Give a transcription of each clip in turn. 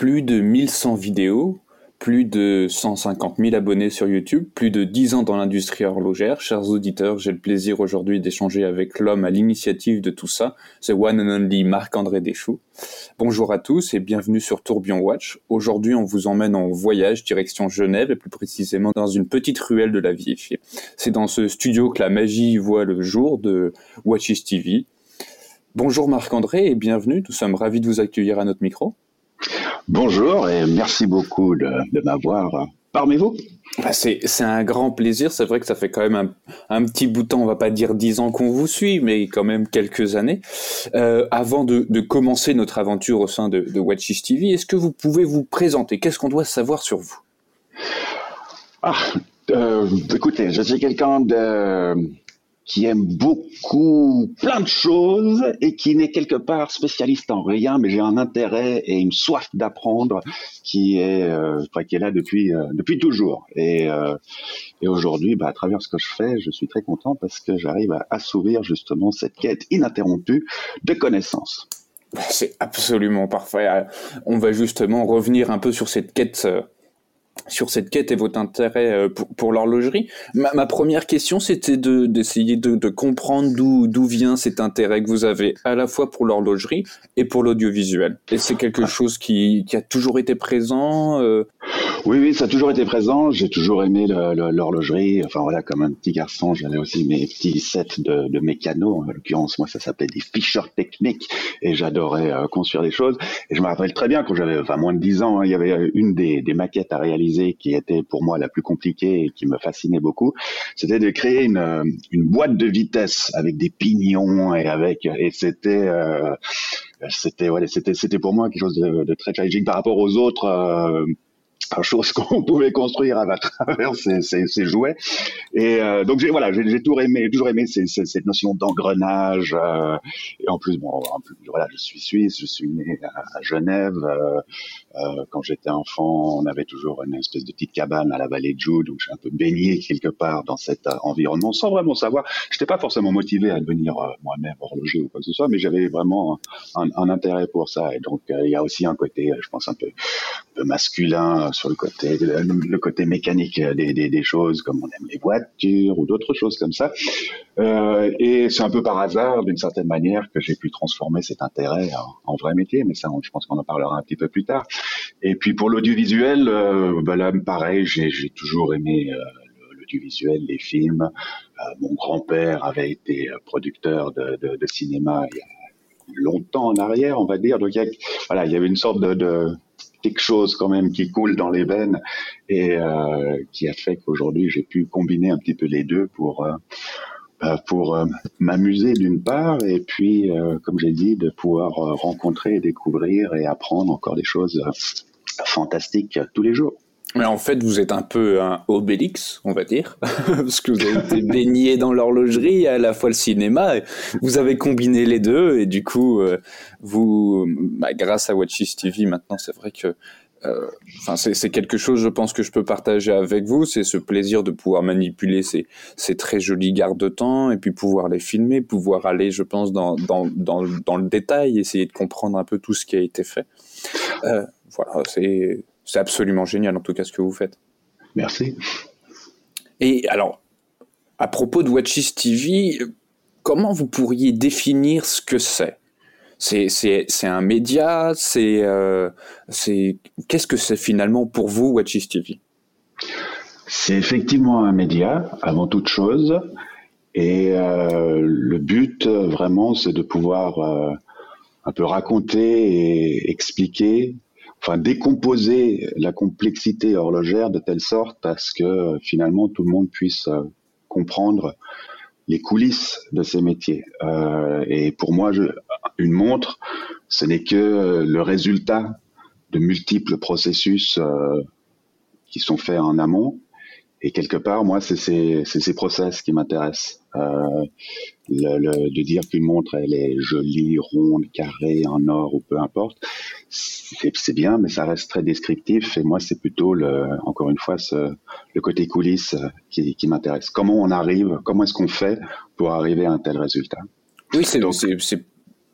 plus de 1100 vidéos, plus de 150 000 abonnés sur YouTube, plus de 10 ans dans l'industrie horlogère. Chers auditeurs, j'ai le plaisir aujourd'hui d'échanger avec l'homme à l'initiative de tout ça, c'est one and only Marc-André Deschou. Bonjour à tous et bienvenue sur Tourbillon Watch. Aujourd'hui, on vous emmène en voyage direction Genève et plus précisément dans une petite ruelle de la vie. C'est dans ce studio que la magie voit le jour de Watches TV. Bonjour Marc-André et bienvenue. Nous sommes ravis de vous accueillir à notre micro. Bonjour et merci beaucoup de, m'avoir parmi vous. Bah, c'est un grand plaisir. C'est vrai que ça fait quand même un, petit bout de temps, on va pas dire dix ans qu'on vous suit, mais quand même quelques années. Euh, avant de, commencer notre aventure au sein de, de TV, est-ce que vous pouvez vous présenter? Qu'est-ce qu'on doit savoir sur vous? Ah, euh, écoutez, je suis quelqu'un de qui aime beaucoup plein de choses et qui n'est quelque part spécialiste en rien, mais j'ai un intérêt et une soif d'apprendre qui est, euh, qui est là depuis euh, depuis toujours. Et, euh, et aujourd'hui, bah, à travers ce que je fais, je suis très content parce que j'arrive à assouvir justement cette quête ininterrompue de connaissances. C'est absolument parfait. On va justement revenir un peu sur cette quête sur cette quête et votre intérêt euh, pour, l'horlogerie. Ma, première question, c'était d'essayer de, comprendre d'où vient cet intérêt que vous avez à la fois pour l'horlogerie et pour l'audiovisuel. Et c'est quelque chose qui, a toujours été présent euh, oui, oui, ça a toujours été présent. J'ai toujours aimé l'horlogerie. Enfin voilà, comme un petit garçon, j'avais aussi mes petits sets de, de mécano. En l'occurrence, moi, ça s'appelait des Fisher Techniques et j'adorais euh, construire des choses. Et je me rappelle très bien quand j'avais enfin moins de 10 ans, hein, il y avait une des, des, maquettes à réaliser qui était pour moi la plus compliquée et qui me fascinait beaucoup. C'était de créer une, euh, boîte de vitesse avec des pignons et avec et c'était euh, c'était ouais, c'était c'était pour moi quelque chose de, de très challenging par rapport aux autres. Chose qu'on pouvait construire à travers ces, jouets. Et euh, donc j'ai voilà, j'ai toujours aimé, toujours aimé cette notion d'engrenage. Euh, et en plus, bon, voilà, je suis suisse, je suis né à, Genève. Euh, quand j'étais enfant, on avait toujours une espèce de petite cabane à la vallée de Joux, donc j'ai un peu baigné quelque part dans cet environnement sans vraiment savoir. J'étais pas forcément motivé à devenir moi-même horloger ou quoi que ce soit, mais j'avais vraiment un, intérêt pour ça. Et donc il y a aussi un côté, je pense un peu masculin sur le côté, le, côté mécanique des, des, choses, comme on aime les voitures ou d'autres choses comme ça. Euh, et c'est un peu par hasard, d'une certaine manière, que j'ai pu transformer cet intérêt en, vrai métier. Mais ça, je pense qu'on en parlera un petit peu plus tard. Et puis pour l'audiovisuel, euh, bah pareil, j'ai toujours aimé. Euh, l'audiovisuel, les films. Mon grand-père avait été producteur de, cinéma il y a longtemps en arrière, on va dire. Donc il y, voilà, il y avait une sorte de quelque chose quand même qui coule dans les veines et euh, qui a fait qu'aujourd'hui j'ai pu combiner un petit peu les deux pour euh, euh pour euh, m'amuser d'une part et puis euh, comme j'ai dit de pouvoir rencontrer et découvrir et apprendre encore des choses fantastiques tous les jours. Mais en fait, vous êtes un peu un Obélix, on va dire, parce que vous avez été baigné dans l'horlogerie, à la fois le cinéma. vous avez combiné les deux, et du coup, euh, vous, bah, grâce à Watches TV, maintenant, c'est vrai que, euh, enfin, c'est quelque chose, je pense, que je peux partager avec vous. C'est ce plaisir de pouvoir manipuler ces, ces très jolis garde-temps, et puis pouvoir les filmer, pouvoir aller, je pense, dans, dans, dans, dans le détail, essayer de comprendre un peu tout ce qui a été fait. Euh, voilà, c'est c'est absolument génial, en tout cas, ce que vous faites. Merci. Et alors, à propos de Watches TV, comment vous pourriez définir ce que c'est? C'est un média, c'est euh, qu'est-ce que c'est finalement pour vous Watches TV C'est effectivement un média avant toute chose, et euh, le but vraiment c'est de pouvoir euh, un peu raconter et expliquer enfin décomposer la complexité horlogère de telle sorte à ce que finalement tout le monde puisse euh, comprendre les coulisses de ces métiers. Euh, et pour moi, je, une montre, ce n'est que le résultat de multiples processus euh, qui sont faits en amont et quelque part, moi, c'est ces, ces process qui m'intéressent. Euh, le, de dire qu'une montre, elle est jolie, ronde, carrée, en or ou peu importe, c'est bien, mais ça reste très descriptif. Et moi, c'est plutôt, le, encore une fois, ce, le côté coulisses qui, qui m'intéresse. Comment on arrive, comment est-ce qu'on fait pour arriver à un tel résultat? Oui, c'est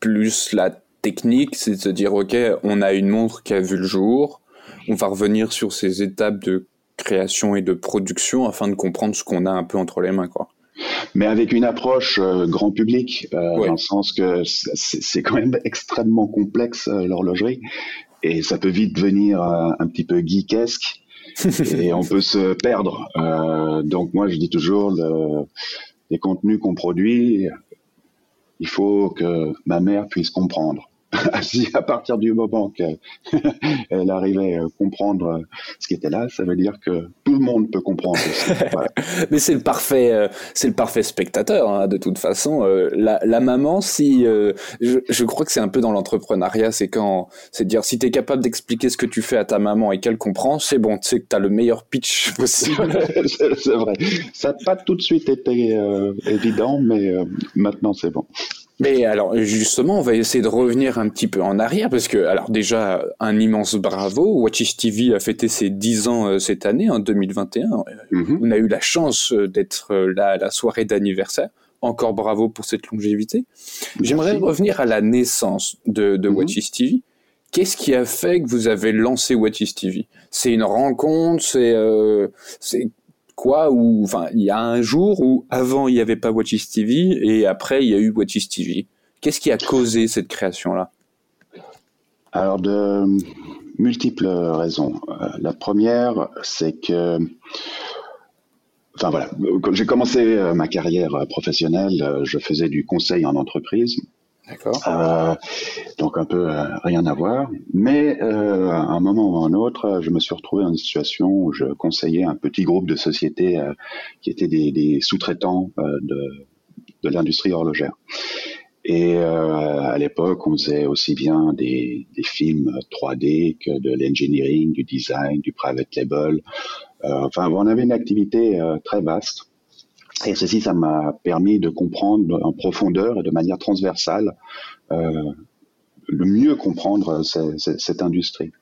plus la technique, c'est de se dire, OK, on a une montre qui a vu le jour, on va revenir sur ces étapes de création et de production afin de comprendre ce qu'on a un peu entre les mains, quoi. Mais avec une approche euh, grand public, euh, dans le sens que c'est quand même extrêmement complexe euh, l'horlogerie et ça peut vite devenir un petit peu geekesque et on peut se perdre. donc moi je dis toujours le, les contenus qu'on produit, il faut que ma mère puisse comprendre. si à partir du moment qu'elle arrivait à comprendre euh, ce qui était là, ça veut dire que tout le monde peut comprendre. Mais c'est le parfait, euh, c'est le parfait spectateur hein, de toute façon. Euh, la, maman, si je, crois que c'est un peu dans l'entrepreneuriat, c'est quand c'est dire si tu es capable d'expliquer ce que tu fais à ta maman et qu'elle comprend, c'est bon, tu sais que tu as le meilleur pitch possible. c'est vrai. Ça n'a pas tout de suite été évident, mais maintenant c'est bon. Mais alors justement, on va essayer de revenir un petit peu en arrière parce que alors déjà un immense bravo, Watches TV a fêté ses 10 ans euh, cette année en 2021. Mhm. On a eu la chance euh, d'être euh, là à la soirée d'anniversaire. Encore bravo pour cette longévité. J'aimerais revenir à la naissance de, de mhm. Watches TV. Qu'est-ce qui a fait que vous avez lancé Watches TV C'est une rencontre, c'est quoi ou enfin il y a un jour où avant il n'y avait pas Watches TV et après il y a eu Watches TV. Qu'est-ce qui a causé cette création là Alors de multiples raisons. Euh, la première, c'est que Enfin voilà, j'ai commencé euh, ma carrière professionnelle, euh, je faisais du conseil en entreprise D'accord. Euh, donc un peu euh, rien à voir. Mais euh, à un moment ou à un autre, je me suis retrouvé dans une situation où je conseillais un petit groupe de sociétés qui étaient des, sous-traitants de, l'industrie horlogère. Et à l'époque, on faisait aussi bien des, films 3D que de l'engineering, du design, du private label. enfin, on avait une activité très vaste. Et ceci, ça m'a permis de comprendre en profondeur et de manière transversale euh, le mieux comprendre cette industrie.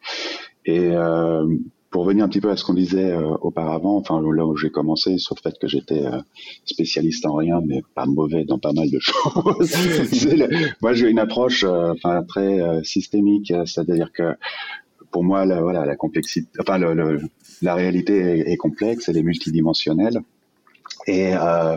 Et euh, pour revenir un petit peu à ce qu'on disait euh, auparavant, enfin là où j'ai commencé, sur le fait que j'étais euh, spécialiste en rien, mais pas mauvais dans pas mal de choses. moi, j'ai une approche, euh, enfin très systémique, c'est-à-dire que pour moi, la, voilà, la complexité, enfin la réalité est complexe, elle est multidimensionnelle. Et, euh,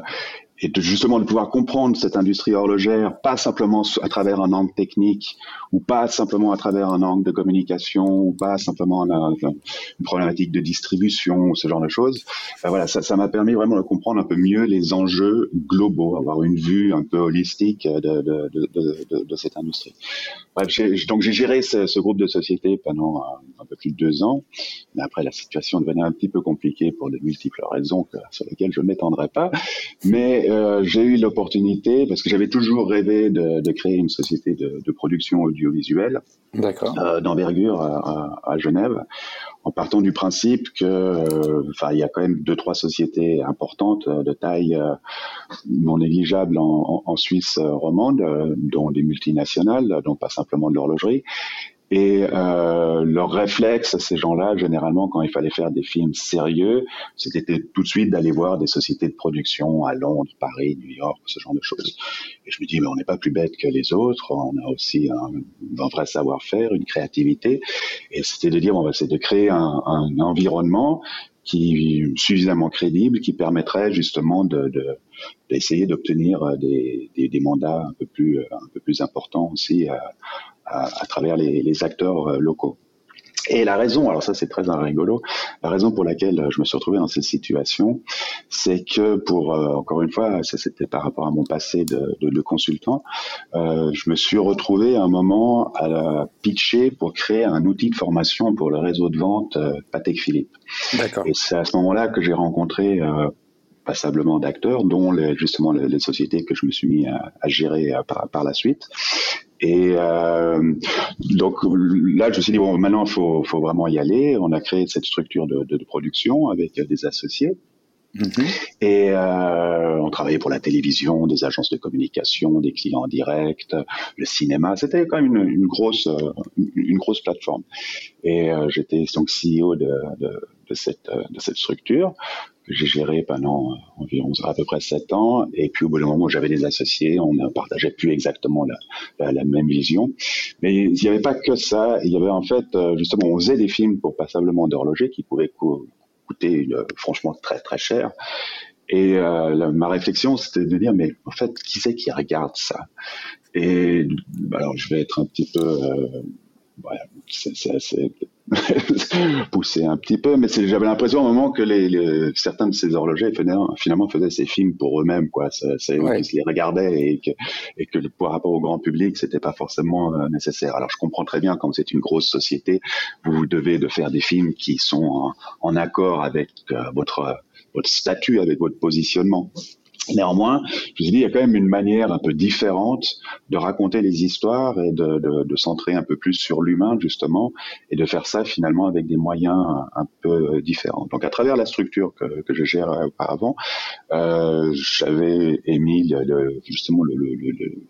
et de justement de pouvoir comprendre cette industrie horlogère, pas simplement à travers un angle technique, ou pas simplement à travers un angle de communication, ou pas simplement une, problématique de distribution, ce genre de choses. Ben voilà, ça, ça m'a permis vraiment de comprendre un peu mieux les enjeux globaux, avoir une vue un peu holistique de, de, de, de, de cette industrie. Bref, donc j'ai géré ce, ce, groupe de sociétés pendant un, un, peu plus de deux ans, mais après la situation devenait un petit peu compliquée pour de multiples raisons sur lesquelles je ne m'étendrai pas, mais euh, j'ai eu l'opportunité, parce que j'avais toujours rêvé de, de, créer une société de, de production audiovisuelle euh, d'envergure à, à, Genève, en partant du principe que, euh, enfin, il y a quand même deux trois sociétés importantes de taille non négligeable en, en, en Suisse romande, dont des multinationales, donc pas simplement de l'horlogerie, et euh, leur réflexe, ces gens-là, généralement, quand il fallait faire des films sérieux, c'était tout de suite d'aller voir des sociétés de production à Londres, Paris, New York, ce genre de choses. Et je me dis, mais on n'est pas plus bête que les autres, on a aussi un, vrai savoir-faire, une créativité. Et c'était de dire, on va essayer de créer un, un environnement qui suffisamment crédible, qui permettrait justement de, de d'essayer d'obtenir des, des, des, mandats un peu plus un peu plus importants aussi à, à, travers les, les, acteurs euh, locaux. Et la raison, alors ça c'est très rigolo, la raison pour laquelle je me suis retrouvé dans cette situation, c'est que pour, euh, encore une fois, ça c'était par rapport à mon passé de, de, de consultant, euh, je me suis retrouvé à un moment à pitcher pour créer un outil de formation pour le réseau de vente euh, Patek Philippe. D'accord. Et c'est à ce moment-là que j'ai rencontré euh, passablement d'acteurs, dont les, justement les, les, sociétés que je me suis mis à, à gérer par, par, la suite. Et euh, donc là, je me suis dit, bon, maintenant, il faut, faut, vraiment y aller. On a créé cette structure de, de, de production avec des associés. Mm-hmm. Et euh, on travaillait pour la télévision, des agences de communication, des clients en direct, le cinéma. C'était quand même une, une grosse, euh, une grosse plateforme. Et euh, j'étais donc CEO de, de, de, cette, de cette structure j'ai géré pendant environ à peu près sept ans. Et puis au bout d'un moment, j'avais des associés, on ne partageait plus exactement la, la, même vision. Mais il n'y avait pas que ça. Il y avait en fait, justement, on faisait des films pour passablement d'horloger qui pouvaient coûter franchement très très cher. Et euh, ma réflexion, c'était de dire, mais en fait, qui c'est qui regarde ça? Et alors, je vais être un petit peu, euh, voilà, c'est poussé un petit peu, mais j'avais l'impression au moment que les, certains de ces horlogers finalement faisaient ces films pour eux-mêmes, quoi. Ouais. les regardaient et que, et que par rapport au grand public, c'était pas forcément euh, nécessaire. Alors, je comprends très bien quand c'est une grosse société, vous devez de faire des films qui sont en, en accord avec euh, votre votre statut, avec votre positionnement. Néanmoins, je dit, il y a quand même une manière un peu différente de raconter les histoires et de, de, de centrer un peu plus sur l'humain, justement, et de faire ça finalement avec des moyens un peu différents. Donc, à travers la structure que, que je gère auparavant, euh, j'avais émis le, justement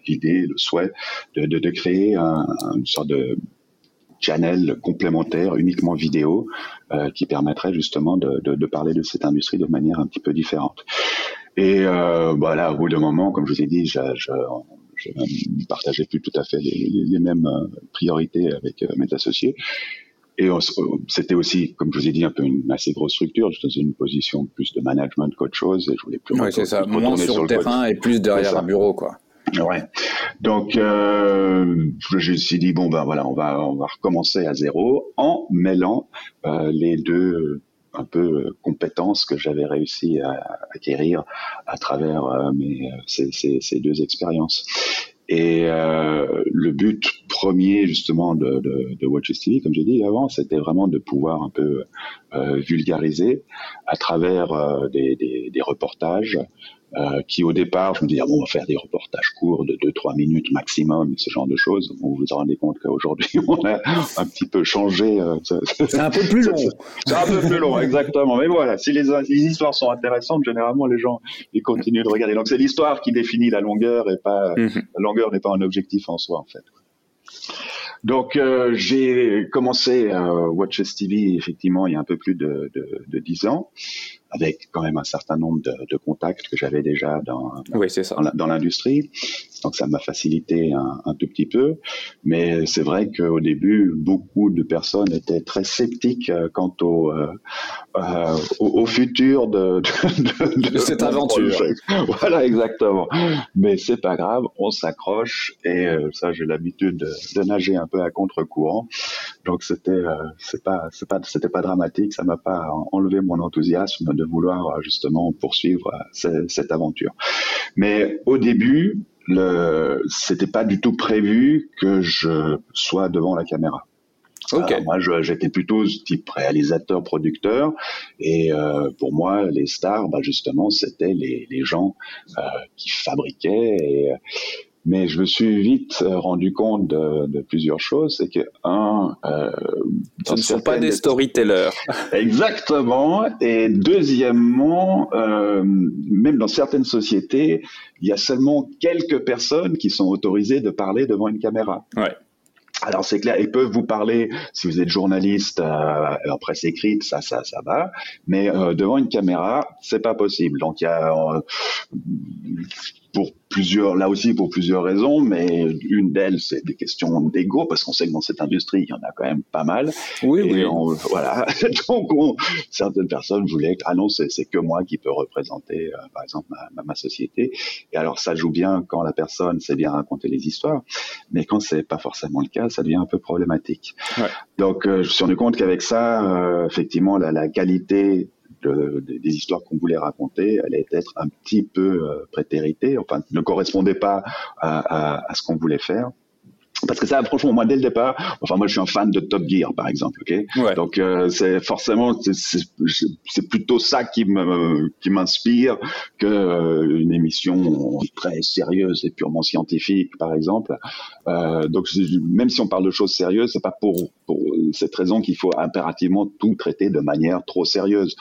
l'idée, le, le, souhait de, de créer un, une sorte de channel complémentaire, uniquement vidéo, euh, qui permettrait justement de, de, de, parler de cette industrie de manière un petit peu différente. Et euh, voilà, au bout d'un moment, comme je vous ai dit, je, je, je ne partageais plus tout à fait les, les mêmes euh, priorités avec euh, mes associés. Et c'était aussi, comme je vous ai dit, un peu une assez grosse structure. J'étais dans une position plus de management qu'autre chose et je voulais plus. Oui, c'est ça. Moins sur, le terrain et plus derrière un bureau, quoi. Ouais. Donc, euh, je me suis dit bon ben voilà, on va on va recommencer à zéro en mêlant euh, les deux un peu compétences que j'avais réussi à acquérir à travers euh, mes ces, ces, deux expériences. Et euh, le but premier justement de, de, de Watches TV, comme j'ai dit avant, c'était vraiment de pouvoir un peu euh, vulgariser à travers euh, des, reportages euh, qui au départ, je me disais, ah bon, on va faire des reportages courts de 2-3 minutes maximum, ce genre de choses. Vous vous rendez compte qu'aujourd'hui, on a un petit peu changé. Euh, c'est un peu plus long. C'est un peu plus long, exactement. Mais voilà, si les, les, histoires sont intéressantes, généralement, les gens ils continuent de regarder. Donc c'est l'histoire qui définit la longueur et pas mm -hmm. la longueur n'est pas un objectif en soi, en fait. Donc euh, j'ai commencé euh, Watches TV effectivement il y a un peu plus de, de, de 10 ans, avec quand même un certain nombre de, de contacts que j'avais déjà dans, oui, dans l'industrie. Donc ça m'a facilité un, un, tout petit peu. Mais c'est vrai qu'au début, beaucoup de personnes étaient très sceptiques euh, quant au, euh, euh, au, au, futur de, de, de cette aventure. Voilà, exactement. Mais c'est pas grave, on s'accroche et ça j'ai l'habitude de, de, nager un peu à contre-courant. Donc c'était euh, c'est pas c'est pas c'était pas dramatique, ça m'a pas enlevé mon enthousiasme de vouloir justement poursuivre cette aventure. Mais au début, le, c'était pas du tout prévu que je sois devant la caméra. Okay. Alors moi, j'étais plutôt type réalisateur, producteur, et euh, pour moi, les stars, bah, justement, c'était les, les gens euh, qui fabriquaient. Et, mais je me suis vite rendu compte de, de plusieurs choses. C'est que, un, euh, ce ne sont pas des storytellers. Exactement. Et deuxièmement, euh, même dans certaines sociétés, il y a seulement quelques personnes qui sont autorisées de parler devant une caméra. Ouais. Alors c'est clair, ils peuvent vous parler si vous êtes journaliste euh, en presse écrite, ça, ça, ça va. Mais euh, devant une caméra, c'est pas possible. Donc il y a euh, pour plusieurs, là aussi pour plusieurs raisons, mais une d'elles c'est des questions d'ego parce qu'on sait que dans cette industrie il y en a quand même pas mal. Oui, et oui. On, voilà, donc on, certaines personnes voulaient ah non c'est que moi qui peux représenter euh, par exemple ma, ma, ma, société. Et alors ça joue bien quand la personne sait bien raconter les histoires, mais quand c'est pas forcément le cas, ça devient un peu problématique. Ouais. Donc euh, je me suis rendu compte qu'avec ça, euh, effectivement la, la qualité de, de, des histoires qu'on voulait raconter allait être un petit peu euh, prétéritée, enfin ne correspondait pas à, à, à ce qu'on voulait faire. Parce que ça, franchement, moi, dès le départ, enfin, moi, je suis un fan de Top Gear, par exemple, ok? Ouais. Donc, euh, c'est forcément, c'est plutôt ça qui me, qui m'inspire que euh, une émission très sérieuse et purement scientifique, par exemple. Euh, donc, même si on parle de choses sérieuses, c'est pas pour pour cette raison qu'il faut impérativement tout traiter de manière trop sérieuse.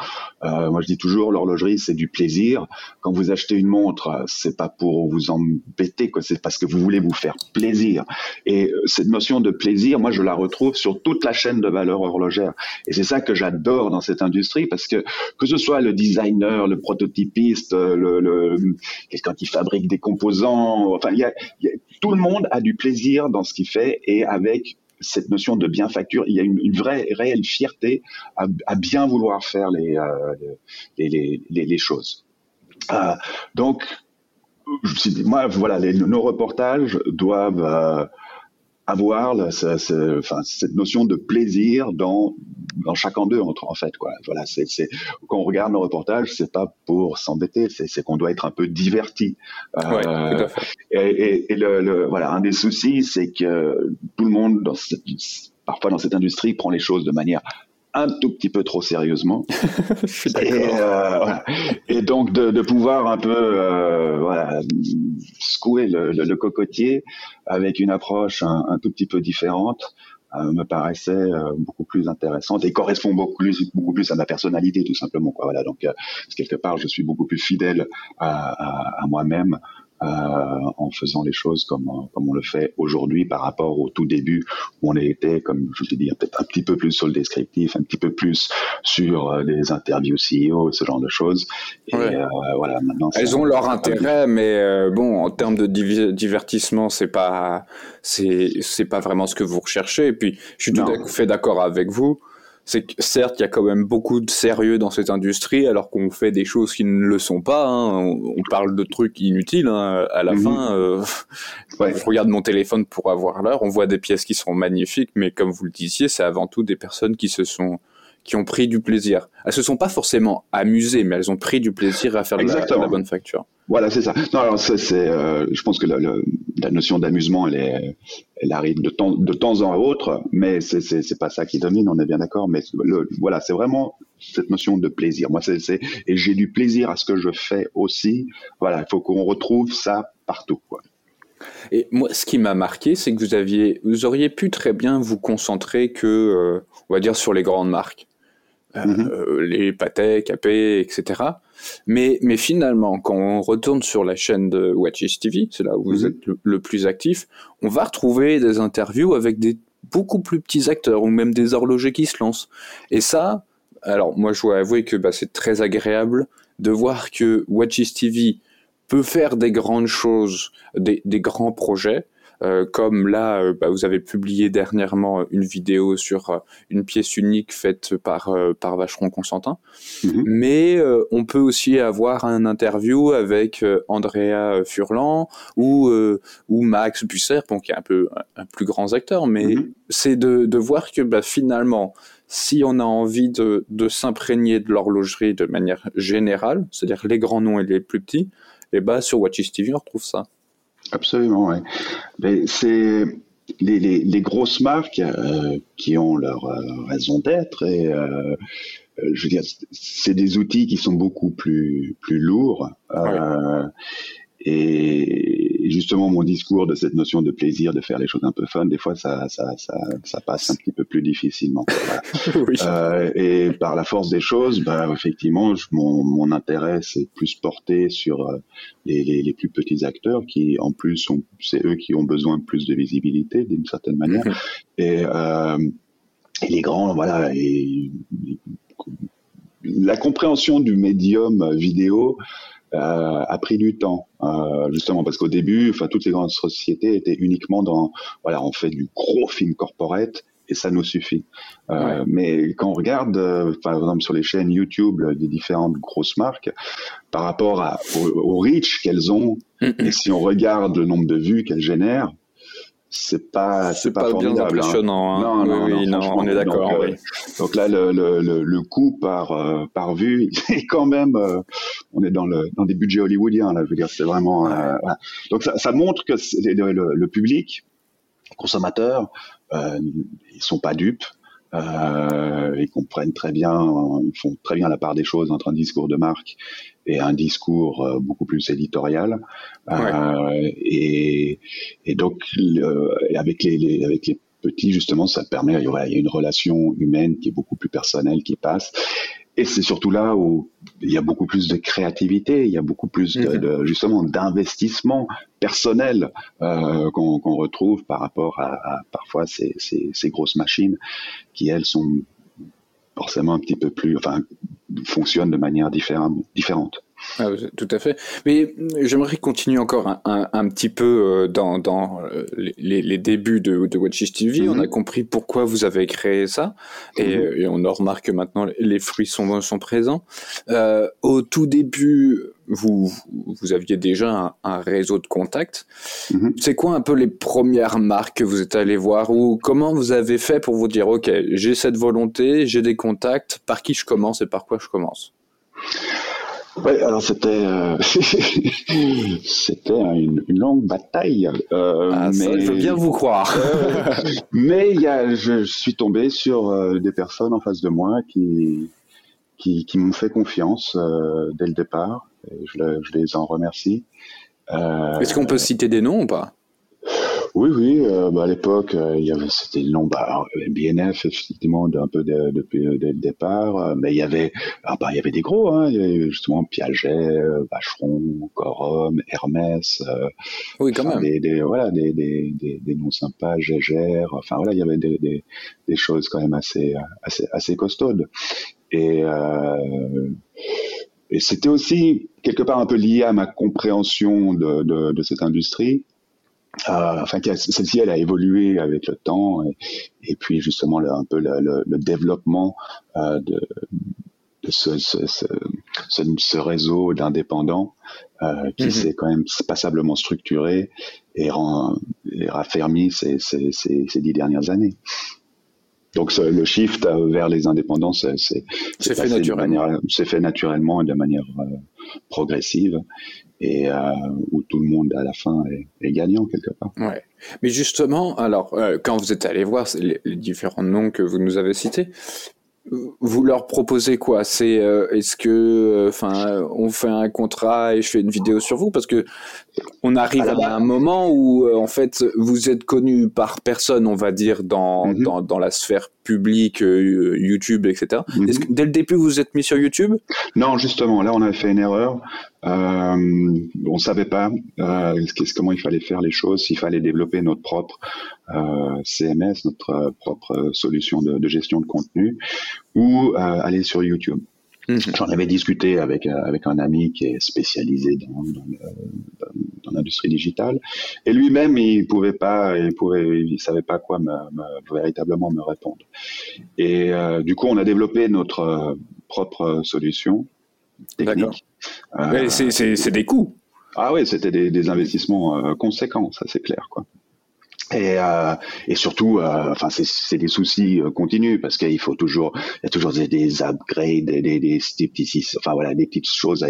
Euh, moi, je dis toujours, l'horlogerie, c'est du plaisir. Quand vous achetez une montre, c'est pas pour vous embêter. C'est parce que vous voulez vous faire plaisir. Et euh, cette notion de plaisir, moi, je la retrouve sur toute la chaîne de valeur horlogère. Et c'est ça que j'adore dans cette industrie, parce que que ce soit le designer, le prototypiste, le, le quelqu'un qui fabrique des composants, enfin, tout le monde a du plaisir dans ce qu'il fait et avec cette notion de bien facture, il y a une, vraie réelle fierté à, bien vouloir faire les, euh, choses. Euh, donc, moi, voilà, nos reportages doivent euh, avoir cette notion de plaisir dans dans chacun d'eux en fait quoi voilà c'est c'est quand on regarde nos reportages c'est pas pour s'embêter c'est c'est qu'on doit être un peu diverti ouais, euh, et, et, et le, le, voilà un des soucis c'est que tout le monde dans cette, parfois dans cette industrie prend les choses de manière un tout petit peu trop sérieusement. Je suis et, euh, voilà. et, donc de, de, pouvoir un peu euh, voilà, secouer le, le, le, cocotier avec une approche un, un tout petit peu différente euh, me paraissait euh, beaucoup plus intéressante et correspond beaucoup plus, beaucoup plus à ma personnalité tout simplement. Quoi. Voilà, donc euh, quelque part, je suis beaucoup plus fidèle à, à, moi-même euh, en faisant les choses comme, comme on le fait aujourd'hui par rapport au tout début où on était, comme je vous ai dit, peut-être un petit peu plus sur le descriptif, un petit peu plus sur euh, les interviews CEO, ce genre de choses. Et ouais. euh, voilà, maintenant. Elles ont leur intérêt, mais euh, bon, en termes de div divertissement, c'est pas, c'est, pas vraiment ce que vous recherchez. Et puis, je suis tout à fait d'accord avec vous c'est que certes, il y a quand même beaucoup de sérieux dans cette industrie, alors qu'on fait des choses qui ne le sont pas. Hein. On, on, parle de trucs inutiles hein. à la mm -hmm. fin. Euh, ouais. Je regarde mon téléphone pour avoir l'heure. On voit des pièces qui sont magnifiques, mais comme vous le disiez, c'est avant tout des personnes qui se sont qui ont pris du plaisir. Elles se sont pas forcément amusées, mais elles ont pris du plaisir à faire de la, de la, bonne facture. Voilà, c'est ça. Non, alors c'est, euh, je pense que la, notion d'amusement, elle, est, elle arrive de temps, de temps en autre, mais c'est, c'est, c'est pas ça qui domine, on est bien d'accord. Mais le, voilà, c'est vraiment cette notion de plaisir. Moi, c'est, c'est et j'ai du plaisir à ce que je fais aussi. Voilà, il faut qu'on retrouve ça partout, quoi. Et moi, ce qui m'a marqué, c'est que vous aviez, vous auriez pu très bien vous concentrer que, euh, on va dire, sur les grandes marques. Euh, les Patek, Capé, etc. Mais, mais finalement, quand on retourne sur la chaîne de Watches TV, c'est là où vous mm -hmm. êtes le, le, plus actif, on va retrouver des interviews avec des beaucoup plus petits acteurs ou même des horlogers qui se lancent. Et ça, alors moi je dois avouer que bah, c'est très agréable de voir que Watches TV peut faire des grandes choses, des, des grands projets, comme là, euh, bah, vous avez publié dernièrement une vidéo sur euh, une pièce unique faite par, euh, par Vacheron Constantin. -hmm. Mais euh, on peut aussi avoir un interview avec euh, Andrea Furlan ou, ou Max Busser, bon, qui est un peu un, plus grand acteur, mais -hmm. c'est de, de voir que bah, finalement, si on a envie de, de s'imprégner de l'horlogerie de manière générale, c'est-à-dire les grands noms et les plus petits, et bah sur Watches TV on retrouve ça. Absolument, oui. C'est les, grosses marques euh, qui ont leur euh, raison d'être et euh, je veux dire, c'est des outils qui sont beaucoup plus plus lourds. Et justement, mon discours de cette notion de plaisir, de faire les choses un peu fun, des fois, ça, ça, ça, ça passe un petit peu plus difficilement. Oui. euh, et par la force des choses, bah, effectivement, je, mon, mon intérêt, c'est plus porté sur euh, les, les, les, plus petits acteurs qui, en plus, c'est eux qui ont besoin de plus de visibilité, d'une certaine manière. et, euh, et les grands, voilà, et, la compréhension du médium vidéo, euh, a pris du temps, euh, justement parce qu'au début, enfin toutes les grandes sociétés étaient uniquement dans, voilà, on fait du gros film corporate et ça nous suffit. Euh, ouais. Mais quand on regarde, euh, par exemple sur les chaînes YouTube des différentes grosses marques, par rapport à, au, au reach qu'elles ont, mm -hmm. et si on regarde le nombre de vues qu'elles génèrent, c'est pas c'est pas, pas bien impressionnant. Hein. Non, non, oui, non, non, on est d'accord. Donc, oui. donc, là, le, le, le, coût par euh, par vue est quand même, euh, on est dans le dans des budgets hollywoodiens là. Je veux dire, c'est vraiment. Euh, voilà. Donc ça, ça, montre que le, le, public, euh, ils sont pas dupes. Euh, ils comprennent très bien, ils font très bien la part des choses entre un discours de marque et un discours euh, beaucoup plus éditorial. Ouais. Euh, et, et, donc, le, avec, les, les, avec les petit, justement, ça permet, il y a une relation humaine qui est beaucoup plus personnelle qui passe. Et c'est surtout là où il y a beaucoup plus de créativité, il y a beaucoup plus de, mhm. justement d'investissement personnel euh, qu'on retrouve par rapport à, à parfois ces, ces, ces, grosses machines qui elles sont forcément un petit peu plus, enfin, fonctionnent de manière différente. Ah, tout à fait. Mais j'aimerais continuer encore un, un, un, petit peu euh, dans, dans euh, les, les, débuts de, de Watches TV. On mhm. a compris pourquoi vous avez créé ça et, mhm. et, on en remarque que maintenant les fruits sont, sont présents. Euh, au tout début, vous, vous aviez déjà un, un réseau de contacts. Mhm. C'est quoi un peu les premières marques que vous êtes allé voir ou comment vous avez fait pour vous dire, OK, j'ai cette volonté, j'ai des contacts, par qui je commence et par quoi je commence? Oui, alors c'était euh, c'était une, une, longue bataille. Euh, ah, mais, ça, je veux bien vous croire. mais il y a, je, suis tombé sur euh, des personnes en face de moi qui qui, qui m'ont fait confiance euh, dès le départ. Et je, je, les en remercie. Est-ce qu'on peut citer des noms ou pas? Oui, oui. Euh, bah, à l'époque, euh, il y avait c'était le nom bah, BNF effectivement un peu depuis dès le départ, euh, mais il y avait ah, bah, il y avait des gros, hein, il y avait justement Piaget, Vacheron, Corum, Hermès. oui, quand même. Des, des, voilà, des, des, des, des noms sympas, Gégère. Enfin voilà, il y avait des, des, des choses quand même assez assez assez costaudes. Et et c'était aussi quelque part un peu lié à ma compréhension de, de, de cette industrie euh, enfin, celle-ci, elle a évolué avec le temps, et, et puis justement le, un peu le, le, le développement euh, de, de ce, ce, ce, ce, réseau d'indépendants euh, qui mm-hmm. s'est quand même passablement structuré et, rend, et raffermi ces, ces, ces, ces, dix dernières années. Donc le shift vers les indépendants, c'est fait, naturellement. fait naturellement et de manière euh, progressive et euh, où tout le monde à la fin est, gagnant quelque part. Ouais. Mais justement, alors euh, quand vous êtes allé voir les, différents noms que vous nous avez cités, vous leur proposez quoi? C'est euh, est-ce que, enfin, on fait un contrat et je fais une vidéo sur vous? Parce que on arrive à un moment où en fait vous êtes connu par personne, on va dire dans mhm. dans, dans, la sphère publique, YouTube, etc. Mhm. Que dès le début vous êtes mis sur YouTube? Non, justement, là on a fait une erreur. Euh, on savait pas euh, comment il fallait faire les choses, s'il fallait développer notre propre euh, CMS, notre propre solution de, gestion de contenu, ou euh, aller sur YouTube. Mhm. J'en avais discuté avec avec un ami qui est spécialisé dans, dans, l'industrie digitale, et lui-même il pouvait pas, il pouvait, il savait pas quoi me, véritablement me répondre. Et du coup, on a développé notre propre solution technique euh, c'est des coûts. Ah oui, c'était des, des, investissements euh, conséquents, ça c'est clair, quoi. Et, euh, et surtout, euh, enfin, c'est des soucis euh, continus parce qu'il faut toujours, il y a toujours des, des upgrades, des, des, des, petits, enfin voilà, des petites choses à,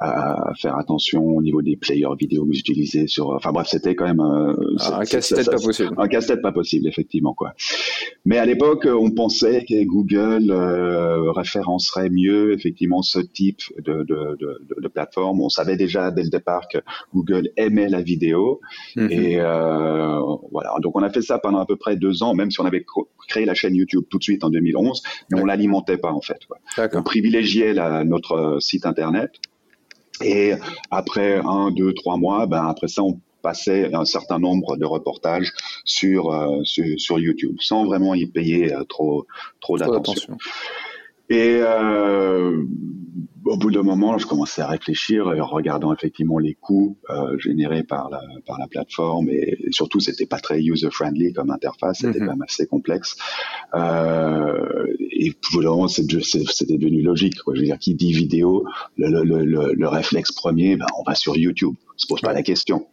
à, faire attention au niveau des players vidéo que utilisez sur. Enfin bref, c'était quand même ah, un casse-tête pas possible. Un casse-tête pas possible, effectivement quoi. Mais à l'époque, on pensait que Google référencerait mieux effectivement ce type de, de, de, de, plateforme. On savait déjà dès le départ que Google aimait la vidéo mm-hmm. et voilà. Donc on a fait ça pendant à peu près deux ans, même si on avait créé la chaîne YouTube tout de suite en 2011, mais on l'alimentait pas en fait. On privilégiait notre euh, site internet. Et après un, deux, trois mois, ben après ça, on passait un certain nombre de reportages sur, euh, sur, YouTube, sans vraiment y payer euh, trop, trop d'attention. Et euh, au bout d'un moment, je commençais à réfléchir en regardant effectivement les coûts euh, générés par la, par la plateforme et, surtout, c'était pas très user-friendly comme interface, c'était mhm. quand même assez complexe. Euh, et vraiment, c'était devenu logique. Quoi. Je veux dire, qui dit vidéo, le, le, le, le réflexe premier, ben, on va sur YouTube se pose pas la question.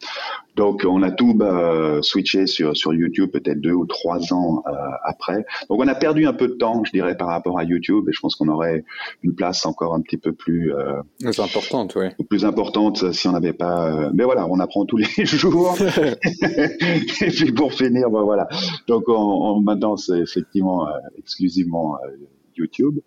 Donc on a tout bah, switché sur sur YouTube peut-être deux ou trois ans euh, après. Donc on a perdu un peu de temps, je dirais, par rapport à YouTube, et je pense qu'on aurait une place encore un petit peu plus euh, plus importante, oui. Plus importante si on n'avait pas. Euh, mais voilà, on apprend tous les jours. et puis pour finir, bah, voilà. Donc on, on maintenant c'est effectivement exclusivement YouTube.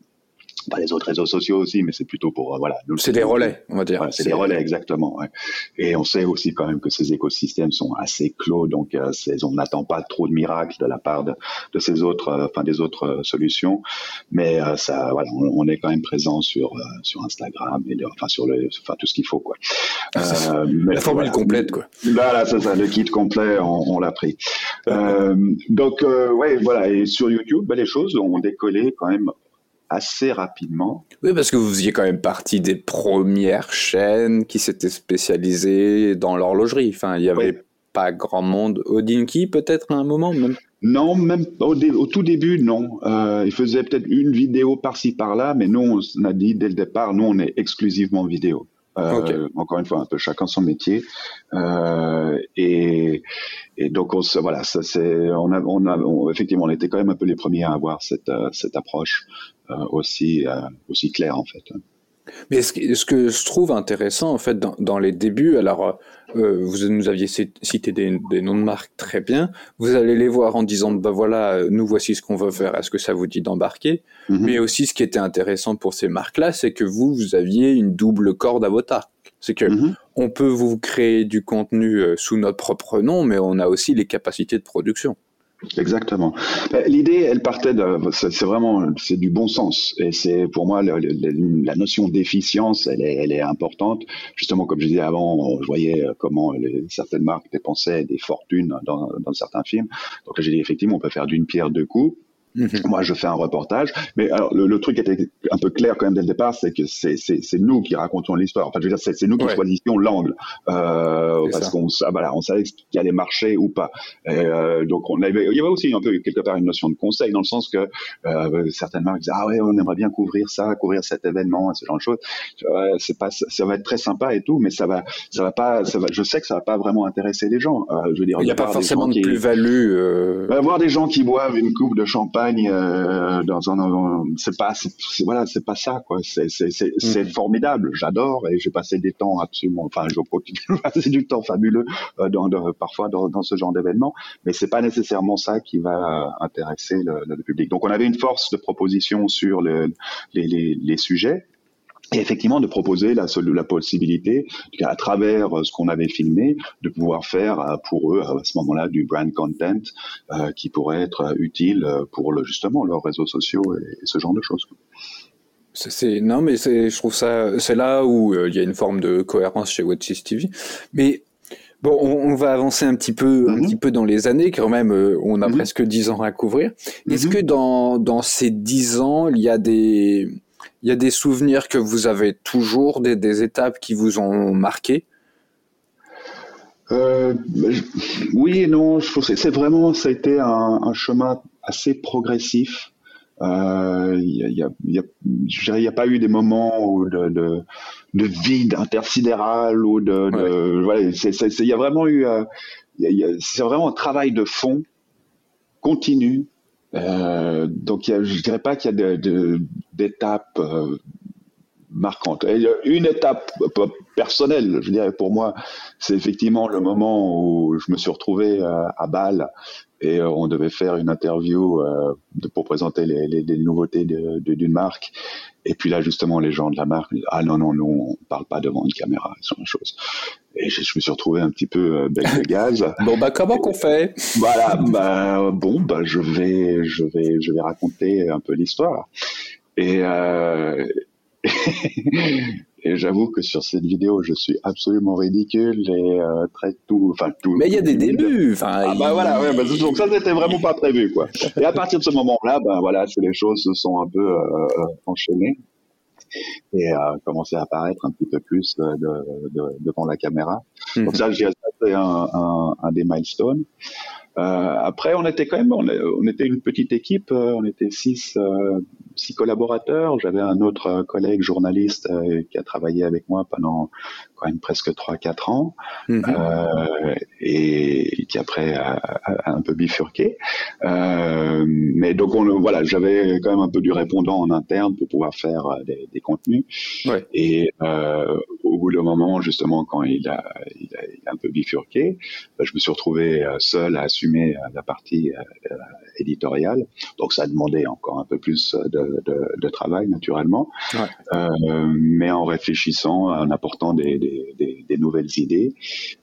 Pas les autres réseaux sociaux aussi, mais c'est plutôt pour voilà. C'est des relais, on va dire. c'est des relais exactement. Ouais. Et on sait aussi quand même que ces écosystèmes sont assez clos, donc on n'attend pas trop de miracles de la part de, de ces autres, enfin des autres solutions, mais ça, voilà, on, est quand même présent sur sur Instagram et enfin sur le, enfin tout ce qu'il faut quoi. la formule complète quoi. Voilà, c'est ça, le kit complet, on, l'a pris. Euh, donc, euh, ouais, voilà. Et sur YouTube, ben, les choses ont décollé quand même assez rapidement. Oui, parce que vous faisiez quand même partie des premières chaînes qui s'étaient spécialisées dans l'horlogerie. Enfin, il n'y avait pas grand monde. Odinky, peut-être à un moment même? Non, même au, tout début, non. Euh, il faisait peut-être une vidéo par-ci par-là, mais nous, on a dit dès le départ, nous, on est exclusivement vidéo. Euh, encore une fois, un peu chacun son métier. Euh, et, et, donc, on, voilà, ça c'est, on a, on a, effectivement, on était quand même un peu les premiers à avoir cette, euh, cette approche aussi, aussi claire en fait. Mais ce que, ce que je trouve intéressant en fait dans, dans les débuts, alors euh, vous nous aviez cité des, des, noms de marques très bien, vous allez les voir en disant bah voilà, nous voici ce qu'on veut faire, est-ce que ça vous dit d'embarquer? Mhm. Mais aussi ce qui était intéressant pour ces marques-là, c'est que vous vous aviez une double corde à votre arc. C'est que mhm. on peut vous créer du contenu euh, sous notre propre nom, mais on a aussi les capacités de production. Exactement. Euh, l'idée, elle partait de, c'est vraiment, c'est du bon sens. Et c'est pour moi la notion d'efficience, elle est, importante. Justement, comme je disais avant, je voyais comment les, certaines marques dépensaient des fortunes dans, dans certains films. Donc j'ai dit effectivement, on peut faire d'une pierre deux coups. Mhm. Moi, je fais un reportage, mais alors le, le, truc était un peu clair quand même dès le départ, c'est que c'est nous qui racontons l'histoire. Enfin, je veux dire, c'est nous qui choisissions l'angle euh, parce qu'on voilà, on savait qui allait marcher ou pas. Et, euh, donc, on avait, il y avait aussi un peu quelque part une notion de conseil dans le sens que euh, certaines marques disaient ah ouais, on aimerait bien couvrir ça, couvrir cet événement, ce genre de choses. c'est pas, ça va être très sympa et tout, mais ça va, ça va pas, ça va, je sais que ça va pas vraiment intéresser les gens. Euh, je veux dire, il n'y a, pas forcément de plus-value. Euh... Voir des gens qui boivent une coupe de champagne euh, dans un, c'est pas, voilà, c'est pas ça quoi. C'est, c'est, c'est, mm. formidable. J'adore et j'ai passé des temps absolument, enfin, je continue de passer du temps fabuleux euh, dans, parfois dans, dans, ce genre d'événement, mais c'est pas nécessairement ça qui va intéresser le, le, public. Donc, on avait une force de proposition sur le, les, les, les sujets et effectivement de proposer la, la possibilité, à travers euh, ce qu'on avait filmé, de pouvoir faire euh, pour eux à ce moment-là du brand content euh, qui pourrait être utile pour le, justement leurs réseaux sociaux et, ce genre de choses. C'est non mais c'est je trouve ça c'est là où il y a une forme de cohérence chez Watches TV. Mais Bon, on, va avancer un petit peu, un mhm. petit peu dans les années, quand même, on a mhm. presque dix ans à couvrir. Est-ce mhm. que dans, dans ces dix ans, il y a des, il y a des souvenirs que vous avez toujours, des, étapes qui vous ont marqué? Euh, Oui et non. C'est vraiment, ça a été un, chemin assez progressif. Euh, il y, a, n'y a, pas eu des moments de, de, vide intersidéral ou de, voilà, il y a vraiment eu, euh, c'est vraiment un travail de fond continu euh, donc, a, je dirais pas qu'il y a d'étapes de, euh, marquantes. Une étape personnelle, je dirais pour moi, c'est effectivement le moment où je me suis retrouvé à, à Bâle et euh, on devait faire une interview euh, de, pour présenter les, les, les nouveautés d'une de, marque. Et puis là, justement, les gens de la marque ah non non non, on parle pas devant une caméra, c'est une chose. Et je, je, me suis retrouvé un petit peu euh, bec de gaz. bon bah comment qu'on fait? Voilà, bah bon bah je vais je vais je vais raconter un peu l'histoire. Et euh, Et j'avoue que sur cette vidéo, je suis absolument ridicule et euh, très tout, enfin tout. Mais il y a des débuts, enfin. Ah bah voilà, ouais, bah, donc ça n'était vraiment pas prévu quoi. Et à partir de ce moment-là, ben voilà, les choses se sont un peu euh enchaînées et a commencé à apparaître un petit peu plus de, de, devant la caméra. Mhm. Donc ça, j'ai un, un, un des milestones. Euh, après, on était quand même, on, était une petite équipe, euh, on était six, euh, six collaborateurs. J'avais un autre collègue journaliste qui a travaillé avec moi pendant quand même presque trois, quatre ans, mhm. et qui après a, un peu bifurqué. mais donc, on, voilà, j'avais quand même un peu du répondant en interne pour pouvoir faire des, des contenus. Ouais. Et au bout d'un moment, justement, quand il a, il a, un peu bifurqué, bah, je me suis retrouvé euh, seul à assumer euh, la partie euh, éditoriale. Donc ça a demandé encore un peu plus de, de, de travail, naturellement. Ouais. Euh, mais en réfléchissant, en apportant des, des, des, des nouvelles idées,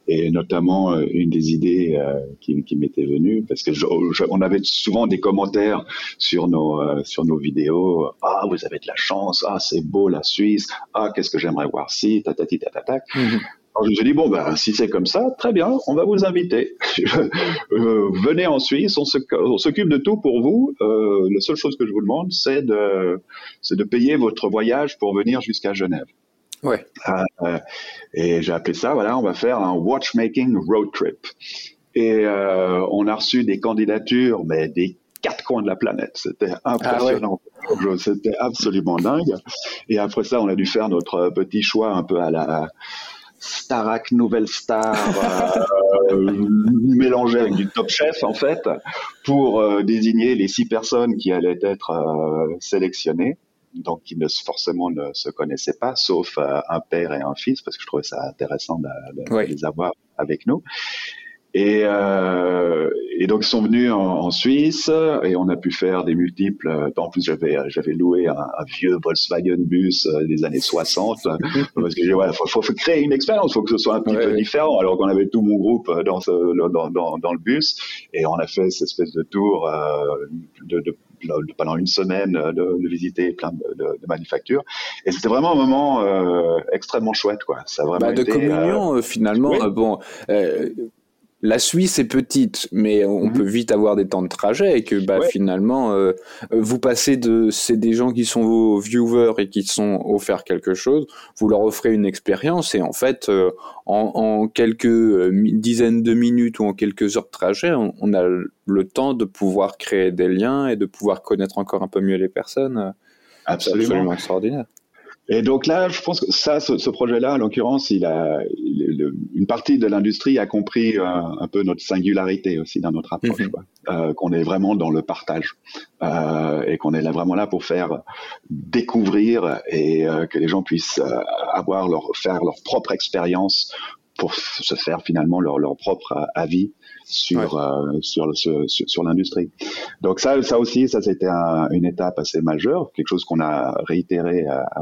et notamment une des idées euh, qui, qui m'était venue, parce que je, on avait souvent des commentaires sur nos, sur nos vidéos. Ah, vous avez de la chance. Ah, c'est beau la Suisse. Ah, qu'est-ce que j'aimerais voir si, tatati, tatatac. Mm Alors je me suis dit, bon, ben, si c'est comme ça, très bien, on va vous inviter. euh, venez en Suisse, on s'occupe de tout pour vous. Euh, la seule chose que je vous demande, c'est de, de payer votre voyage pour venir jusqu'à Genève. Ouais. Euh, et j'ai appelé ça, voilà, on va faire un watchmaking road trip. Et on a reçu des candidatures, mais des quatre coins de la planète. C'était impressionnant. Ah ouais. C'était absolument dingue. Et après ça, on a dû faire notre petit choix un peu à la Starac Nouvelle Star, euh, mélangé avec du Top Chef en fait, pour euh, désigner les six personnes qui allaient être euh, sélectionnées donc qui ne forcément ne se connaissaient pas, sauf euh, un père et un fils, parce que je trouvais ça intéressant de, les avoir avec nous. Et, euh, et, donc ils sont venus en, en, Suisse et on a pu faire des multiples. En plus j'avais j'avais loué un, un, vieux Volkswagen bus euh, des années 60 parce que j'ai ouais, faut, faut, créer une expérience, faut que ce soit un petit ouais, peu ouais. différent. Alors qu'on avait tout mon groupe dans, ce, dans, dans, dans, le bus et on a fait cette espèce de tour euh, de, de pendant une semaine de, de visiter plein de, de, de, manufactures et c'était vraiment un moment euh, extrêmement chouette quoi ça a vraiment bah, de été, communion euh, finalement oui. bon euh, la Suisse est petite, mais on mmh. peut vite avoir des temps de trajet et que bah, ouais. finalement, euh, vous passez de, c'est des gens qui sont vos viewers et qui sont offerts quelque chose, vous leur offrez une expérience et en fait, euh, en, en, quelques euh, dizaines de minutes ou en quelques heures de trajet, on, on, a le temps de pouvoir créer des liens et de pouvoir connaître encore un peu mieux les personnes. Absolument, absolument extraordinaire. Et donc là, je pense que ça, ce, ce projet-là, en l'occurrence, il a il, une partie de l'industrie a compris euh, un peu notre singularité aussi dans notre approche, mm -hmm. euh, qu'on est vraiment dans le partage euh, et qu'on est là vraiment là pour faire découvrir et euh, que les gens puissent euh, avoir leur faire leur propre expérience pour se faire finalement leur, leur propre avis sur ouais. euh, sur, sur, sur l'industrie. Donc ça ça aussi ça c'était un, une étape assez majeure, quelque chose qu'on a réitéré à, à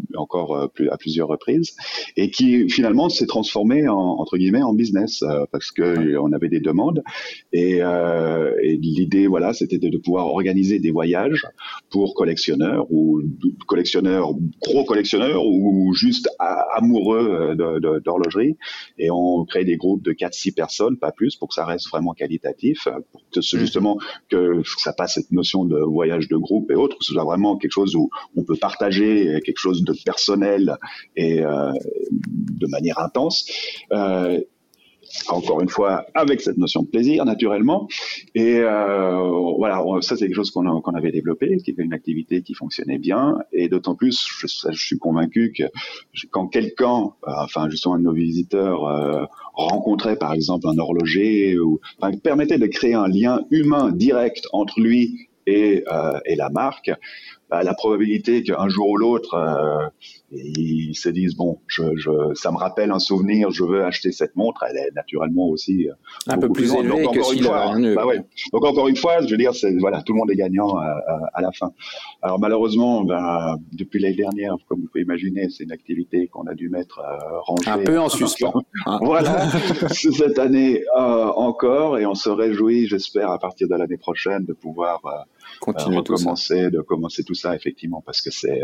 encore euh, plus, à plusieurs reprises, et qui finalement s'est transformé en, entre guillemets en business euh, parce que on avait des demandes. Et, euh, et l'idée voilà c'était de, de, pouvoir organiser des voyages pour collectionneurs ou collectionneurs gros collectionneurs ou juste amoureux d'horlogerie. Et on crée des groupes de 4-6 personnes pas plus pour que ça reste vraiment qualitatif pour que ce, mmh. justement que ça passe cette notion de voyage de groupe et autres que ce soit vraiment quelque chose où on peut partager quelque chose de personnel et euh, de manière intense. Euh, encore une fois, avec cette notion de plaisir, naturellement. Et euh, voilà, ça c'est quelque chose qu'on qu avait développé, qui était une activité qui fonctionnait bien. Et d'autant plus, je, suis convaincu que quand quelqu'un, euh, enfin justement un de nos visiteurs, rencontrait par exemple un horloger, ou permettait de créer un lien humain direct entre lui et, et la marque, bah, la probabilité qu'un jour ou l'autre, euh, ils se disent bon, je, je, ça me rappelle un souvenir, je veux acheter cette montre, elle est naturellement aussi euh, un peu plus, plus élevée que encore une fois, bah ouais. Donc encore une fois, je veux dire, c'est voilà, tout le monde est gagnant à, à, à la fin. Alors malheureusement, bah, depuis l'année dernière, comme vous pouvez imaginer, c'est une activité qu'on a dû mettre euh, rangée un peu en suspens. Hein. voilà, cette année euh, encore, et on se réjouit, j'espère, à partir de l'année prochaine, de pouvoir euh, continuer recommencer, de commencer tout ça effectivement, parce que c'est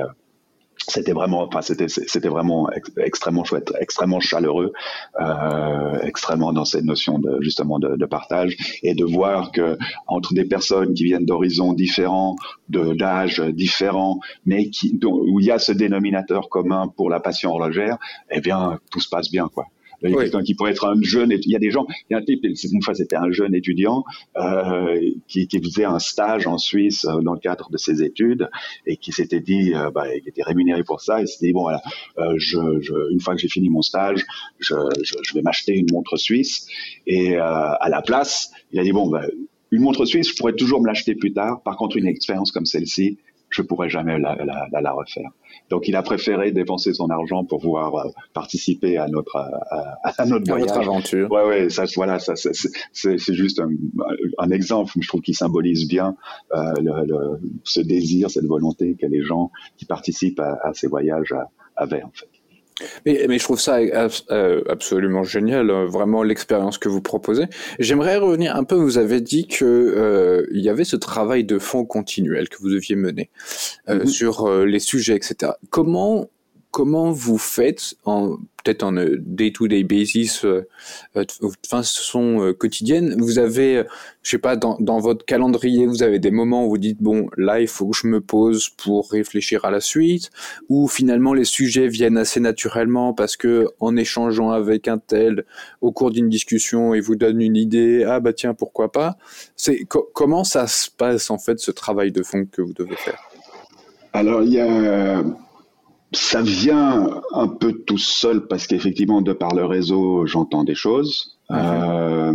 c'était vraiment enfin c'était c'était vraiment ex extrêmement chouette extrêmement chaleureux euh, extrêmement dans cette notion de justement de, de, partage et de voir que entre des personnes qui viennent d'horizons différents de d'âges différents mais qui dont, où il y a ce dénominateur commun pour la passion horlogère eh bien tout se passe bien quoi il y a oui. quelqu'un qui pourrait être un jeune, il y a des gens, il y a un type, une fois c'était un jeune étudiant euh, qui, qui, faisait un stage en Suisse euh, dans le cadre de ses études et qui s'était dit, euh, bah, il était rémunéré pour ça, il s'était dit bon voilà, euh, je, je, une fois que j'ai fini mon stage, je, je, je vais m'acheter une montre suisse et euh, à la place, il a dit bon bah, une montre suisse, je pourrais toujours me l'acheter plus tard. Par contre, une expérience comme celle-ci, je pourrais jamais la, la, la, refaire. Donc il a préféré dépenser son argent pour pouvoir euh, participer à notre à, à notre voyage. aventure. Ouais ouais, ça voilà, ça c'est juste un, un, exemple, je trouve qui symbolise bien euh, le, ce désir, cette volonté que les gens qui participent à, à ces voyages avaient en fait. Mais, mais, je trouve ça euh, absolument génial, euh, vraiment l'expérience que vous proposez. J'aimerais revenir un peu, vous avez dit que euh, il y avait ce travail de fond continuel que vous deviez mener euh, mm-hmm. sur les sujets, etc. Comment comment vous faites peut-être en day-to-day basis, euh, de façon euh, quotidienne, vous avez, je sais pas, dans, dans, votre calendrier, vous avez des moments où vous dites bon, là, il faut que je me pose pour réfléchir à la suite, ou finalement les sujets viennent assez naturellement parce que en échangeant avec un tel au cours d'une discussion, il vous donne une idée, ah bah tiens, pourquoi pas? C'est comment ça se passe en fait ce travail de fond que vous devez faire? Alors il y a ça vient un peu tout seul parce qu'effectivement, de par le réseau, j'entends des choses. Euh,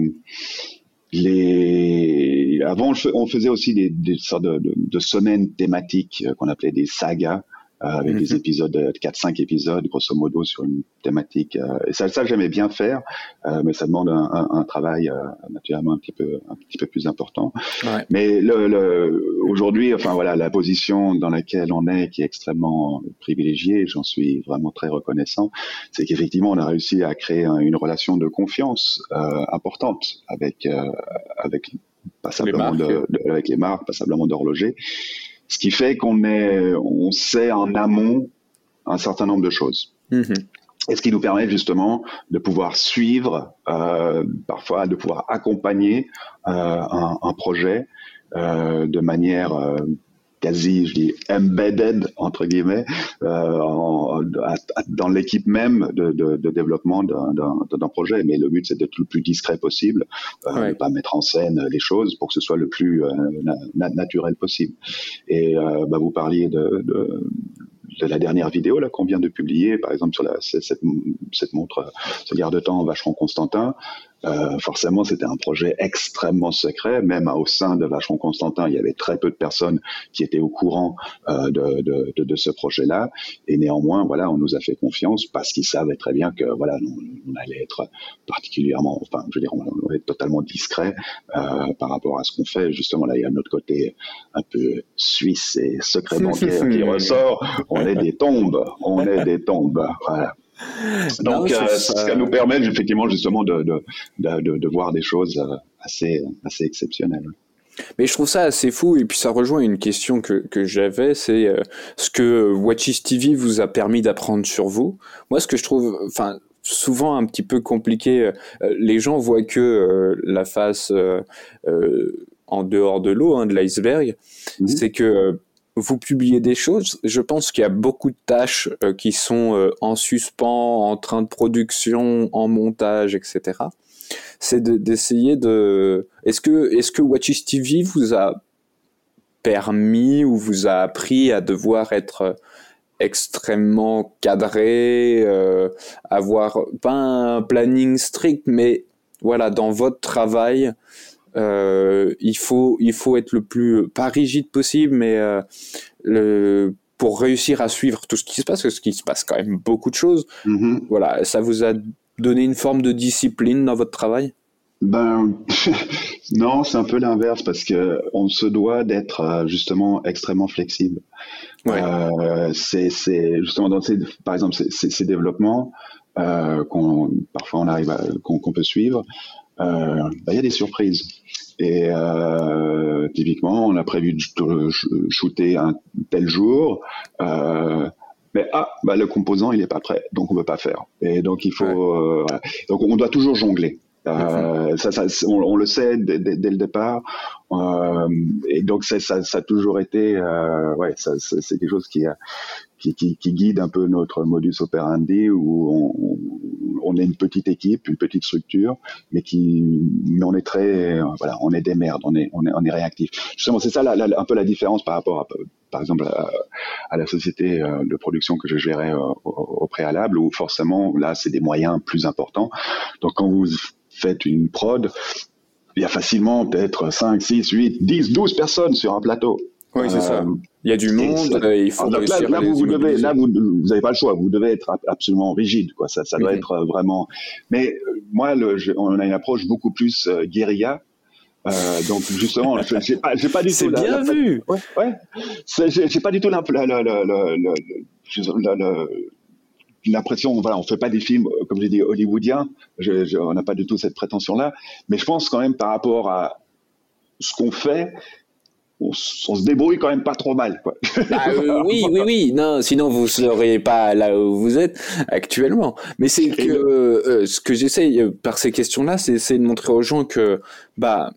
les... Avant, on faisait aussi des, des sortes de, de, de semaines thématiques euh, qu'on appelait des sagas. Euh, avec des mhm. épisodes de 4-5 épisodes grosso modo sur une thématique. Euh, et ça, ça j'aimais bien faire, euh, mais ça demande un, un, un travail naturellement un petit peu un petit peu plus important. Ouais. Mais le, le, aujourd'hui, enfin voilà, la position dans laquelle on est, qui est extrêmement privilégiée, j'en suis vraiment très reconnaissant, c'est qu'effectivement on a réussi à créer une relation de confiance importante avec avec passablement de, de, avec les marques, passablement d'horlogers. Ce qui fait qu'on est, on sait en amont un certain nombre de choses. Mm-hmm. Et ce qui nous permet justement de pouvoir suivre, euh, parfois de pouvoir accompagner euh, un, un, projet euh, de manière euh, quasi, je dis, embedded entre guillemets euh, en, dans l'équipe même de, de, de développement d'un projet. Mais le but, c'est d'être le plus discret possible, euh, ouais. pas mettre en scène les choses pour que ce soit le plus euh, na naturel possible. Et euh, bah, vous parliez de, de de la dernière vidéo là qu'on vient de publier, par exemple sur la, cette, cette montre, ce garde-temps Vacheron Constantin, euh, forcément, c'était un projet extrêmement secret. Même au sein de Vacheron Constantin, il y avait très peu de personnes qui étaient au courant euh, de, de, de, de, ce projet-là. Et néanmoins, voilà, on nous a fait confiance parce qu'ils savaient très bien que voilà, on, on, allait être particulièrement, enfin, je veux dire, on, on allait être totalement discret euh, par rapport à ce qu'on fait. Justement, là, il y a notre côté un peu suisse et secret bancaire qui ressort. On est des tombes, on est des tombes. Voilà. Donc, euh, ça... nous permet effectivement justement de, de, de, de, voir des choses euh, assez, assez exceptionnelles. Mais je trouve ça assez fou et puis ça rejoint une question que, que j'avais, c'est euh, ce que Watches TV vous a permis d'apprendre sur vous. Moi, ce que je trouve, enfin, souvent un petit peu compliqué, euh, les gens voient que euh, la face en dehors de l'eau, hein, de l'iceberg, mmh. c'est que vous publiez des choses. Je pense qu'il y a beaucoup de tâches euh, qui sont euh, en suspens, en train de production, en montage, etc. C'est d'essayer de, Est-ce que est-ce que Watches TV vous a permis ou vous a appris à devoir être extrêmement cadré, euh, avoir pas un planning strict, mais voilà, dans votre travail, euh, il faut il faut être le plus pas rigide possible, mais euh, le pour réussir à suivre tout ce qui se passe, parce qu'il se passe quand même beaucoup de choses. Mm-hmm. Voilà, ça vous a donné une forme de discipline dans votre travail? Ben non, c'est un peu l'inverse parce que on se doit d'être euh, justement extrêmement flexible. Ouais. Euh, c'est justement dans ces, par exemple ces, ces développements euh, qu'on parfois on arrive qu'on qu peut suivre. Euh, ben, il y a des surprises. Et euh, typiquement, on a prévu de shooter un tel jour. Euh, mais ah, bah, le composant il est pas prêt, donc on peut pas faire. Et donc il faut, ouais. euh, voilà. donc on doit toujours jongler. Euh, ça, ça on, on, le sait dès, dès, le départ, euh, et donc ça, ça, ça, a toujours été, euh, ouais, c'est quelque chose qui, qui, qui, qui, guide un peu notre modus operandi où on, est une petite équipe, une petite structure, mais qui, mais on est très, voilà, on est des merdes, on est, on est, on est réactif. Justement, c'est ça un peu la différence par rapport par exemple, à, la société euh, de production que je gérais au, au préalable, où forcément là, c'est des moyens plus importants. Donc quand vous faites une prod, il y a facilement peut-être 5, 6, 8, 10, 12 personnes sur un plateau. Oui, c'est ça. Il y a du monde, et il faut là, là, vous, vous devez, là, vous n'avez pas le choix. Vous devez être absolument rigide, quoi. Ça, ça doit être vraiment. Mais moi, le, on a une approche beaucoup plus guérilla euh, donc justement, j'ai pas, j'ai pas du tout. C'est bien vu. Ouais, ouais. J'ai pas du tout l'impression, voilà, on fait pas des films, comme j'ai dit, hollywoodiens. Je, je, on n'a pas du tout cette prétention-là. Mais je pense quand même par rapport à ce qu'on fait, on, se débrouille quand même pas trop mal. Quoi. Bah, euh, oui, oui, oui. Non, sinon vous ne seriez pas là où vous êtes actuellement. Mais c'est que euh, ce que j'essaye euh, par ces questions-là, c'est de montrer aux gens que bah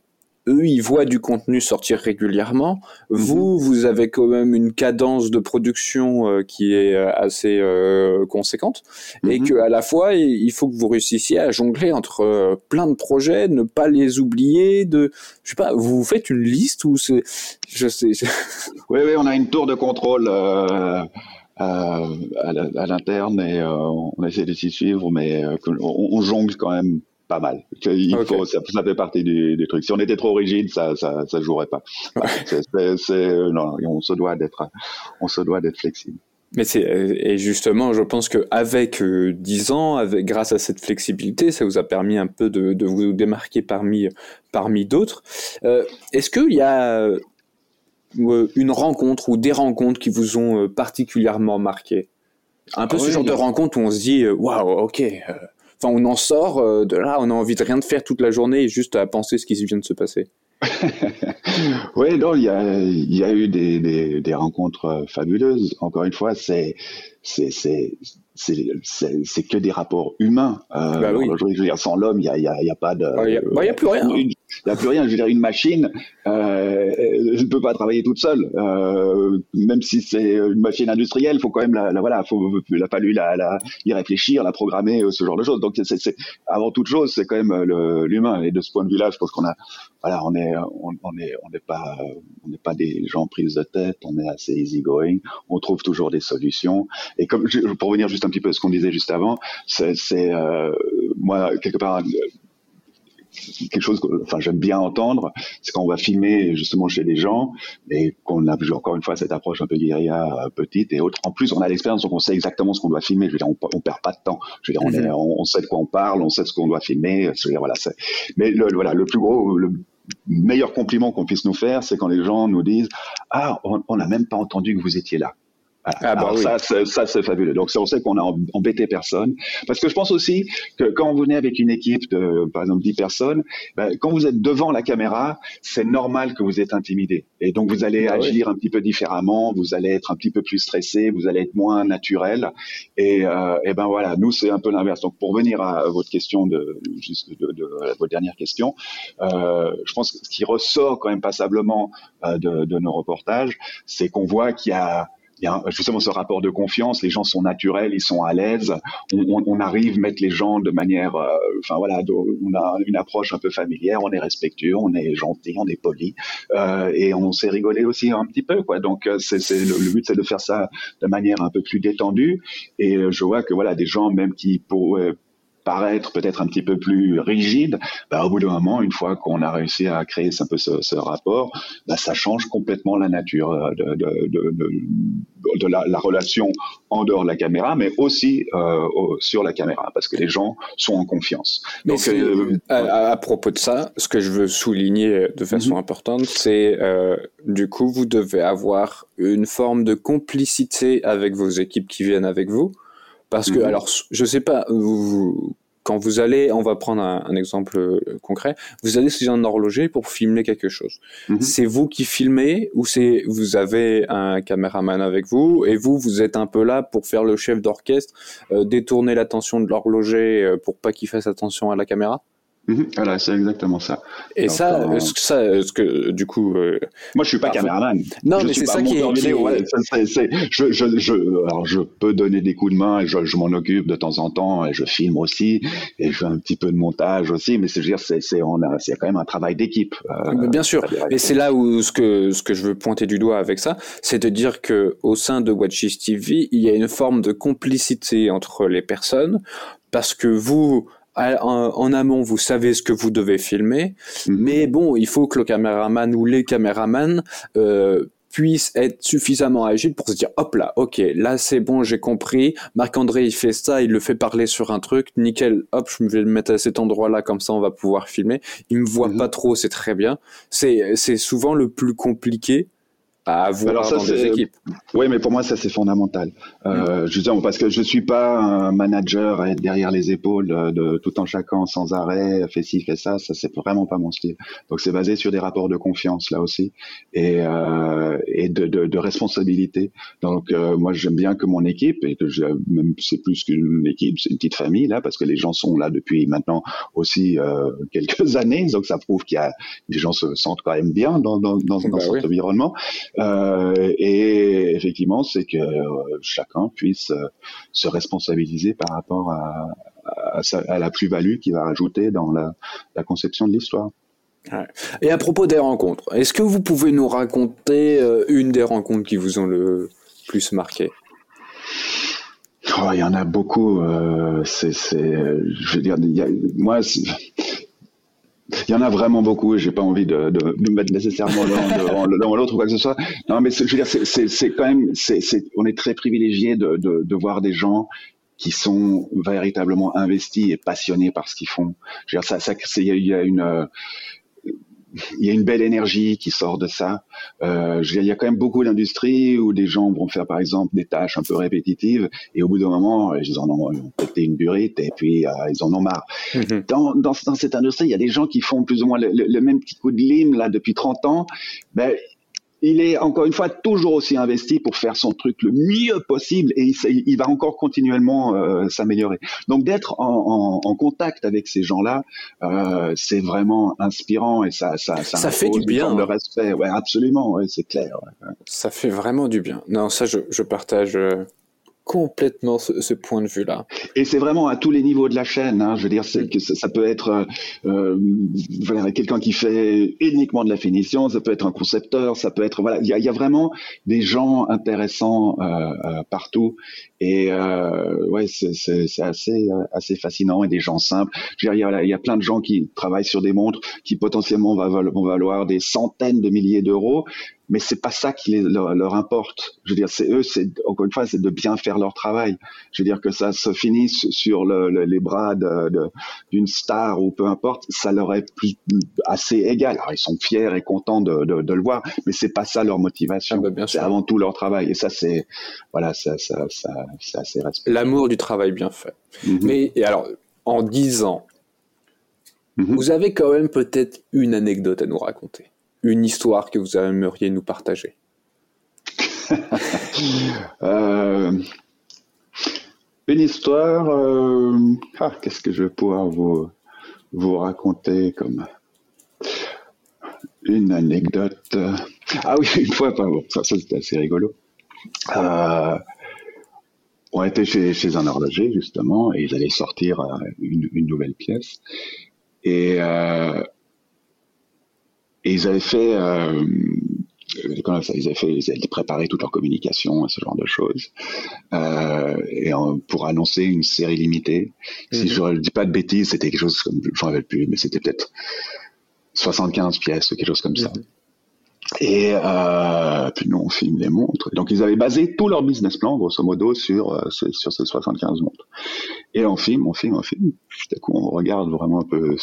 eux, ils voient du contenu sortir régulièrement. Vous, mhm. vous avez quand même une cadence de production euh, qui est euh, assez euh, conséquente, et mhm. que à la fois, il faut que vous réussissiez à jongler entre plein de projets, ne pas les oublier. De, je sais pas, vous faites une liste ou c'est, je sais. Oui, oui, on a une tour de contrôle. à l'interne et on essaie de s'y suivre, mais on, jongle quand même pas mal. Il faut, ça, fait partie du, truc. Si on était trop rigide, ça, ça, ça jouerait pas. c'est, non, on se doit d'être, on se doit d'être flexible. Mais c'est et justement, je pense que avec 10 euh, ans, avec grâce à cette flexibilité, ça vous a permis un peu de, de vous démarquer parmi parmi d'autres. Euh, est-ce qu'il y a euh, une rencontre ou des rencontres qui vous ont particulièrement marqué? Un peu ah ce genre de rencontre où on se dit waouh, ok enfin, on en sort euh, de là, on a envie de rien de faire toute la journée juste à penser ce qui vient de se passer. oui, non, il y a, eu des, des rencontres fabuleuses. Encore une fois, c'est c'est c'est que des rapports humains. Euh, bah oui. je veux dire, sans l'homme, il n'y a, y a, y a, pas de. Il n'y a, a, plus rien. Il n'y a plus rien. Je veux dire, une machine euh, ne peut pas travailler toute seule. Euh, même si c'est une machine industrielle, il faut quand même la, la voilà, faut, il a fallu la, la, y réfléchir, la programmer, ce genre de choses. Donc, c'est avant toute chose, c'est quand même l'humain. Et de ce point de vue-là, je pense qu'on a, voilà, on est, on, on est, on n'est pas, on n'est pas des gens prises de tête. On est assez easygoing. On trouve toujours des solutions. Et comme pour revenir juste un petit peu à ce qu'on disait juste avant, c'est euh, moi quelque part quelque chose que enfin j'aime bien entendre, c'est quand on va filmer justement chez des gens et qu'on a encore une fois cette approche un peu guérilla euh, petite et autre. En plus, on a l'expérience donc on sait exactement ce qu'on doit filmer. Je veux dire, on, on perd pas de temps. Je veux dire, on, est, on, sait de quoi on parle, on sait ce qu'on doit filmer. Je veux dire, voilà. Mais le, voilà, le plus gros, le meilleur compliment qu'on puisse nous faire, c'est quand les gens nous disent ah on n'a même pas entendu que vous étiez là. Ah, bah ça, ça c'est fabuleux. Donc on sait qu'on a embêté personne. Parce que je pense aussi que quand vous venez avec une équipe de, par exemple, 10 personnes, ben, quand vous êtes devant la caméra, c'est normal que vous êtes intimidé. Et donc vous allez bah agir un petit peu différemment, vous allez être un petit peu plus stressé, vous allez être moins naturel. Et, euh, et ben voilà, nous c'est un peu l'inverse. Donc pour venir à votre question de, juste de, de, votre dernière question, euh, je pense que ce qui ressort quand même passablement euh, de, de nos reportages, c'est qu'on voit qu'il y a il y a justement ce rapport de confiance. Les gens sont naturels, ils sont à l'aise. On, on, arrive à mettre les gens de manière, euh, enfin voilà, on a une approche un peu familière. On est respectueux, on est gentil, on est poli, euh, et on sait rigoler aussi un petit peu, quoi. Donc euh, c'est, c'est le, but, c'est de faire ça de manière un peu plus détendue. Et euh, je vois que voilà, des gens même qui pourraient paraître peut-être un petit peu plus rigide, bah, au bout d'un moment, une fois qu'on a réussi à créer un peu ce, ce rapport, bah, ça change complètement la nature euh, de, de, de, de la, la, relation en dehors de la caméra, mais aussi euh, sur la caméra, parce que les gens sont en confiance. Donc, euh, à, propos de ça, ce que je veux souligner de façon mhm. importante, c'est euh, du coup, vous devez avoir une forme de complicité avec vos équipes qui viennent avec vous parce que, mhm. alors, je sais pas, vous, quand vous allez, on va prendre un, exemple euh, concret, vous allez chez un horloger pour filmer quelque chose. Mhm. C'est vous qui filmez ou c'est vous avez un caméraman avec vous et vous vous êtes un peu là pour faire le chef d'orchestre, euh, détourner l'attention de l'horloger euh, pour pas qu'il fasse attention à la caméra? Mhm. voilà, c'est exactement ça. Et ça, euh, est-ce que ça, que du coup, euh, moi je suis pas caméraman. Non, mais c'est ça qui est. je, je, je, alors je peux donner des coups de main, et je, je m'en occupe de temps en temps, et je filme aussi, et je fais un petit peu de montage aussi. Mais c'est dire, c'est, c'est, on a, c'est quand même un travail d'équipe. Euh, bien sûr. Et c'est là où ce que ce que je veux pointer du doigt avec ça, c'est de dire que au sein de Watches TV, il y a une forme de complicité entre les personnes parce que vous en, amont, vous savez ce que vous devez filmer, mhm. mais bon, il faut que le caméraman ou les caméramans euh, puisse être suffisamment agile pour se dire hop là, ok, là c'est bon, j'ai compris. Marc-André il fait ça, il le fait parler sur un truc, nickel, hop, je vais le mettre à cet endroit-là, comme ça on va pouvoir filmer. Il me voit mhm. pas trop, c'est très bien. C'est c'est souvent le plus compliqué à avoir Alors ça, dans des équipes. Oui, mais pour moi, ça, c'est fondamental. Euh, mm. Justement, parce que je suis pas un manager à être derrière les épaules de, tout en chacun sans arrêt, fais ci, fais ça, ça, c'est vraiment pas mon style. Donc, c'est basé sur des rapports de confiance, là aussi, et, euh, et de, de, de, responsabilité. Donc, euh, moi, j'aime bien que mon équipe, et que même c'est plus qu'une équipe, c'est une petite famille, là, parce que les gens sont là depuis maintenant aussi euh, quelques années, donc ça prouve qu'il y a, les gens se sentent quand même bien dans, dans, dans, dans bah cet environnement. Euh, et effectivement, c'est que euh, chacun puisse euh, se responsabiliser par rapport à, à, la plus-value qu'il va rajouter dans la, la conception de l'histoire. Et à propos des rencontres, est-ce que vous pouvez nous raconter une des rencontres qui vous ont le plus marqué? Oh, il y en a beaucoup. Euh, c'est, je veux dire, y a, moi, il y en a vraiment beaucoup et j'ai pas envie de, de, de mettre nécessairement l'un devant l'autre ou quoi que ce soit. Non, mais je veux dire, c'est quand même, c'est on est très privilégié de, de, de voir des gens qui sont véritablement investis et passionnés par ce qu'ils font. Je veux dire, ça, ça, il y a une, il y a une belle énergie qui sort de ça. Euh, il y a quand même beaucoup d'industries où des gens vont faire par exemple des tâches un peu répétitives et au bout d'un moment ils en ont, pété une burite et puis euh, ils en ont marre. Mm-hmm. Dans, dans, dans, cette industrie, il y a des gens qui font plus ou moins le, le, même petit coup de lime là depuis 30 ans. Ben, il est encore une fois toujours aussi investi pour faire son truc le mieux possible et il, va encore continuellement euh, s'améliorer. Donc d'être en, contact avec ces gens-là, euh, c'est vraiment inspirant et ça ça ça, ça fait du bien. Le respect, ouais, absolument, ouais, c'est clair. Ça fait vraiment du bien. Non, ça je, je partage euh, complètement ce, ce, point de vue-là. Et c'est vraiment à tous les niveaux de la chaîne. Hein. Je veux dire, c'est que ça, peut être euh, voilà, quelqu'un qui fait uniquement de la finition, ça peut être un concepteur, ça peut être voilà, il y a, y a, vraiment des gens intéressants euh, euh, partout. Et euh, ouais, c'est assez assez fascinant et des gens simples. Je veux dire, il y, y a plein de gens qui travaillent sur des montres qui potentiellement vont valoir des centaines de milliers d'euros, mais c'est pas ça qui leur, importe. Je veux dire, c'est eux, c'est encore une fois, c'est de bien faire leur travail. Je veux dire que ça se finisse sur le, les bras d'une star ou peu importe, ça leur est plus, assez égal. Alors ils sont fiers et contents de, de, de le voir, mais c'est pas ça leur motivation. Ah bah, c'est avant tout leur travail. Et ça, c'est voilà, ça, ça, ça c'est assez respectable. L'amour du travail bien fait. Mm-hmm. Mais et alors, en dix ans, mm-hmm. vous avez quand même peut-être une anecdote à nous raconter une histoire que vous aimeriez nous partager euh, Une histoire, euh, ah, qu'est-ce que je vais pouvoir vous, vous raconter comme une anecdote? Ah oui, une fois, ça, c'était assez rigolo. Euh, on était chez, chez, un horloger justement et ils allaient sortir une, une nouvelle pièce et et ils avaient fait, euh, ils avaient fait, ils avaient préparé toute leur communication et ce genre de choses, euh, et pour annoncer une série limitée. Si mhm. je ne dis pas de bêtises, c'était quelque chose comme, je rappelle plus, mais c'était peut-être 75 pièces ou quelque chose comme ça. Et euh, puis nous, on filme les montres. Donc, ils avaient basé tout leur business plan, grosso modo, sur, euh, sur ces 75 montres. Et on filme, on filme, on filme. Tout à coup, on regarde vraiment un peu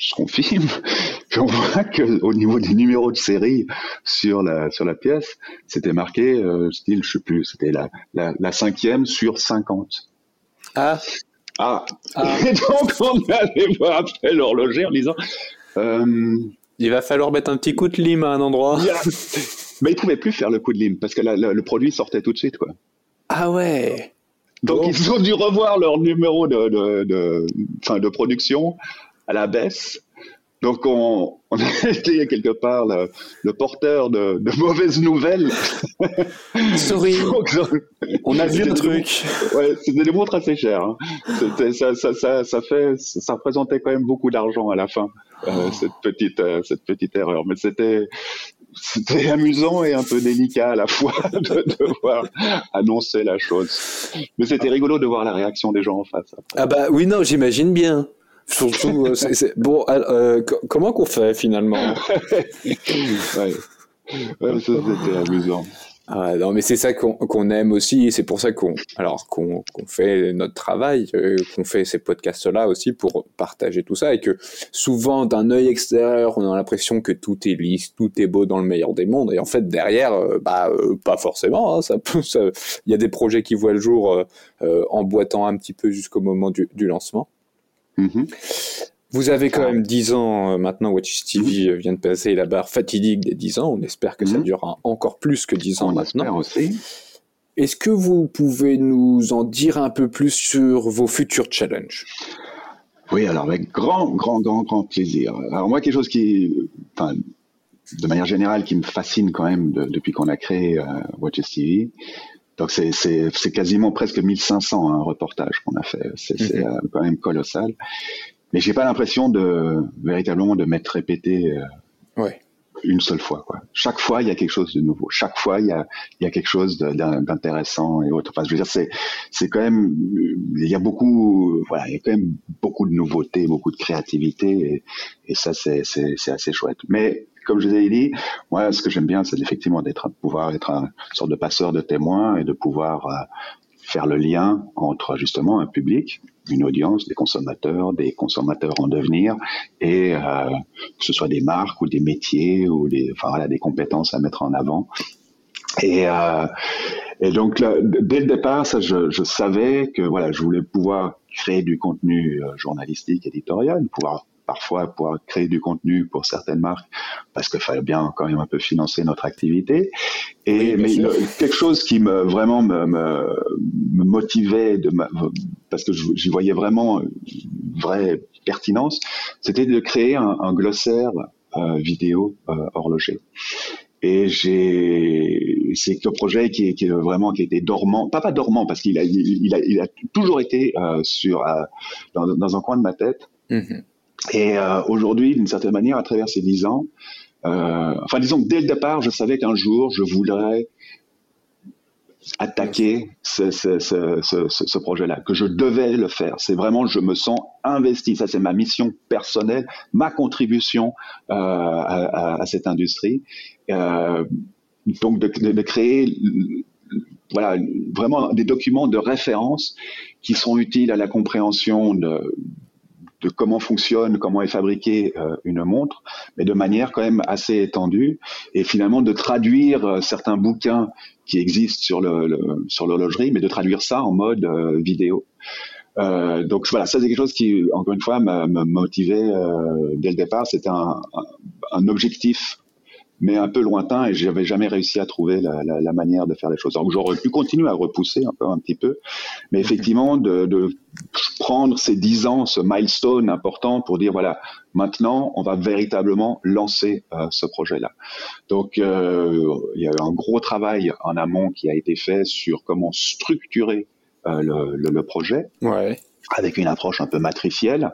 ce qu'on filme, puis on voit que au niveau des numéros de série sur la sur la pièce, c'était marqué euh, style, je sais plus, c'était la, la, la cinquième sur 50. Ah. Ah. ah. Et donc on allé voir après l'horloger en disant. Euh, il va falloir mettre un petit coup de lime à un endroit. Mais il pouvait plus faire le coup de lime parce que le produit sortait tout de suite quoi. Ah ouais. Donc ils ont dû revoir leur numéro de, de, de, fin, de production à la baisse. Donc on, on a été quelque part le, le porteur de, de, mauvaises nouvelles. Sorry. on a vu le truc. Ouais, c'était des montres assez chères. Hein. Ça, ça, ça, ça, fait, ça représentait quand même beaucoup d'argent à la fin, euh, oh. cette petite, euh, cette petite erreur. Mais c'était, c'était amusant et un peu délicat à la fois de devoir annoncer la chose. Mais c'était rigolo de voir la réaction des gens en face. Ah bah oui, non, j'imagine bien. Surtout, euh, bon, euh, comment qu'on fait finalement? Ouais. ouais, ça c'était amusant. Ah, non, mais c'est ça qu'on aime aussi, et c'est pour ça qu'on alors qu'on fait notre travail, euh, qu'on fait ces podcasts-là aussi pour partager tout ça, et que souvent d'un œil extérieur, on a l'impression que tout est lisse, tout est beau dans le meilleur des mondes, et en fait derrière, euh, bah euh, pas forcément. Hein, ça il y a des projets qui voient le jour en boitant un petit peu jusqu'au moment du, du lancement. Mm-hmm. Vous avez quand même 10 ans euh, maintenant, Watch TV mhm. vient de passer la barre fatidique des 10 ans. On espère que ça mhm. durera encore plus que 10 ans On maintenant. aussi. Est-ce que vous pouvez nous en dire un peu plus sur vos futurs challenges? Oui, alors avec grand, grand, grand, grand plaisir. Alors moi, quelque chose qui, enfin, de manière générale, qui me fascine quand même depuis qu'on a créé euh, Watch TV, donc c'est quasiment presque 1500 un reportage qu'on a fait. C'est mhm. euh, quand même colossal mais j'ai pas l'impression de véritablement de m'être répété euh, ouais. une seule fois. Quoi. Chaque fois, il y a quelque chose de nouveau. Chaque fois, il y a, il y a quelque chose d'intéressant et autre. Enfin, je veux dire, c'est, c'est quand même, il y a beaucoup, voilà, il y a quand même beaucoup de nouveautés, beaucoup de créativité, et, et ça, c'est, c'est, c'est assez chouette. Mais comme je vous ai dit, moi, ce que j'aime bien, c'est effectivement d'être, pouvoir être un sorte de passeur de témoins et de pouvoir euh, faire le lien entre justement un public, une audience, des consommateurs, des consommateurs en devenir, et euh, que ce soit des marques ou des métiers ou des, enfin des compétences à mettre en avant. Et, euh, donc dès le départ, ça, je, je, savais que voilà, je voulais pouvoir créer du contenu journalistique, éditorial, pouvoir parfois pouvoir créer du contenu pour certaines marques parce qu'il fallait bien quand même un peu financer notre activité. Et mais quelque chose qui me vraiment me, me, motivait de parce que j'y voyais vraiment une vraie pertinence, c'était de créer un, glossaire euh, vidéo euh, horloger. Et j'ai, c'est un projet qui est, qui est, vraiment qui était dormant, pas pas dormant parce qu'il a, il, a, il a toujours été euh, sur euh, dans, dans, un coin de ma tête. Mm-hmm. Et euh, aujourd'hui, d'une certaine manière, à travers ces dix ans, euh, enfin disons que dès le départ, je savais qu'un jour, je voudrais attaquer ce, ce, ce, ce projet-là, que je devais le faire. C'est vraiment, je me sens investi. Ça, c'est ma mission personnelle, ma contribution euh, à, à, à, cette industrie. Euh, donc, de, de, de, créer voilà, vraiment des documents de référence qui sont utiles à la compréhension de, de comment fonctionne, comment est fabriquée euh, une montre, mais de manière quand même assez étendue, et finalement de traduire euh, certains bouquins qui existent sur le, sur l'horlogerie, mais de traduire ça en mode euh, vidéo. donc voilà, ça c'est quelque chose qui, encore une fois, me motivait dès le départ. C'était un, un, objectif mais un peu lointain et j'avais jamais réussi à trouver la, la, la, manière de faire les choses. Donc j'aurais pu continuer à repousser un peu, un petit peu, mais effectivement de, de prendre ces dix ans, ce milestone important pour dire voilà, maintenant on va véritablement lancer euh, ce projet-là. Donc euh, il y a eu un gros travail en amont qui a été fait sur comment structurer euh, le, le, le, projet. Ouais avec une approche un peu matricielle,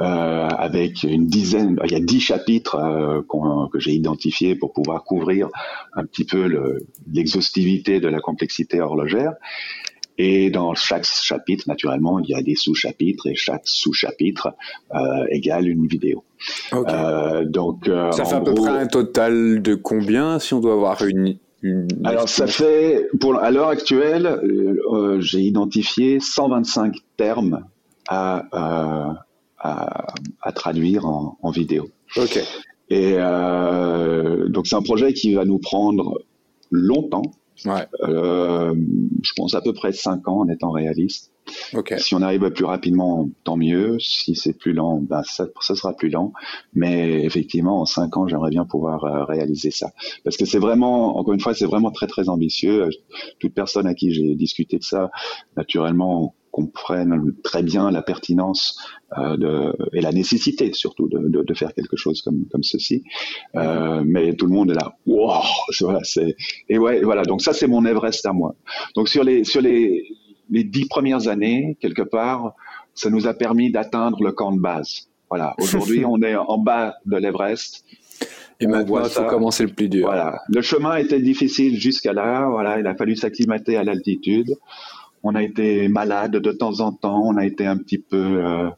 euh, avec une dizaine, il y a dix chapitres euh, que j'ai identifiés pour pouvoir couvrir un petit peu l'exhaustivité de la complexité horlogère. Et dans chaque chapitre, naturellement, il y a des sous-chapitres et chaque sous-chapitre euh, égale une vidéo. Donc, ça fait à peu près un total de combien si on doit avoir une alors ça fait, pour, à l'heure actuelle, euh, j'ai identifié 125 termes à, à, à, traduire en, en, vidéo. Ok. Et euh, donc c'est un projet qui va nous prendre longtemps. Ouais. Euh, je pense à peu près 5 ans en étant réaliste. Okay. Si on arrive plus rapidement, tant mieux. Si c'est plus lent, ben ça, ça, sera plus lent. Mais effectivement, en cinq ans, j'aimerais bien pouvoir euh, réaliser ça. Parce que c'est vraiment, encore une fois, c'est vraiment très très ambitieux. Toute personne à qui j'ai discuté de ça, naturellement, comprennent très bien la pertinence euh, de, et la nécessité surtout de, de, de, faire quelque chose comme, comme ceci. Euh, mais tout le monde est là, wow, voilà, c'est et ouais, voilà. Donc ça c'est mon Everest à moi. Donc sur les sur les les dix premières années, quelque part, ça nous a permis d'atteindre le camp de base. Voilà. Aujourd'hui, on est en bas de l'Everest. Et maintenant, il faut commencer le plus dur. Voilà. Le chemin était difficile jusqu'à là. Voilà. Il a fallu s'acclimater à l'altitude. On a été malade de temps en temps. On a été un petit peu, euh,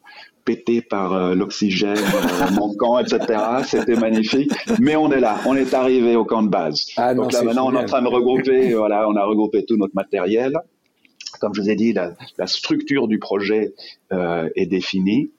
pété par l'oxygène manquant, etc. C'était magnifique. Mais on est là, on est arrivé au camp de base. Ah Donc là maintenant, on est en train de regrouper. voilà, on a regroupé tout notre matériel. Comme je vous ai dit, la, la structure du projet euh, est définie.